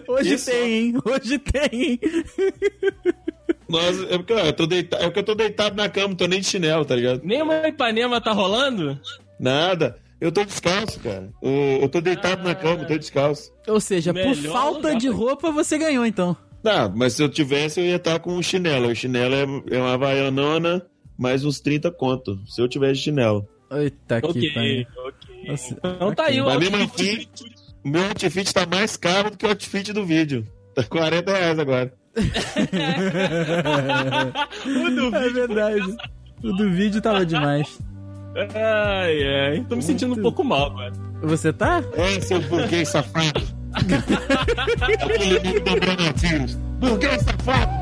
Hoje Isso. tem, hein? Hoje tem, hein? Nossa, é porque ó, eu tô deitado, é porque eu tô deitado na cama, não tô nem de chinelo, tá ligado? Nem uma Ipanema tá rolando? Nada. Eu tô descalço, cara. Eu, eu tô deitado na cama, eu tô descalço. Ou seja, por falta lugar de roupa, você ganhou, então. Não, mas se eu tivesse, eu ia estar com um chinelo. O chinelo é, é uma havaianona, mais uns 30 conto. Se eu tivesse chinelo. Eita que Ok, pariu. ok. Nossa, Então tá aí o Mas mesmo outfit. assim, o meu outfit tá mais caro do que o outfit do vídeo. Tá 40 reais agora. O do É verdade. O do vídeo tava demais. Ai, ai. Tô me sentindo um pouco mal, cara. Você tá? É, seu burguês safado. Aquele menino do Bronavírus. Burguês safado.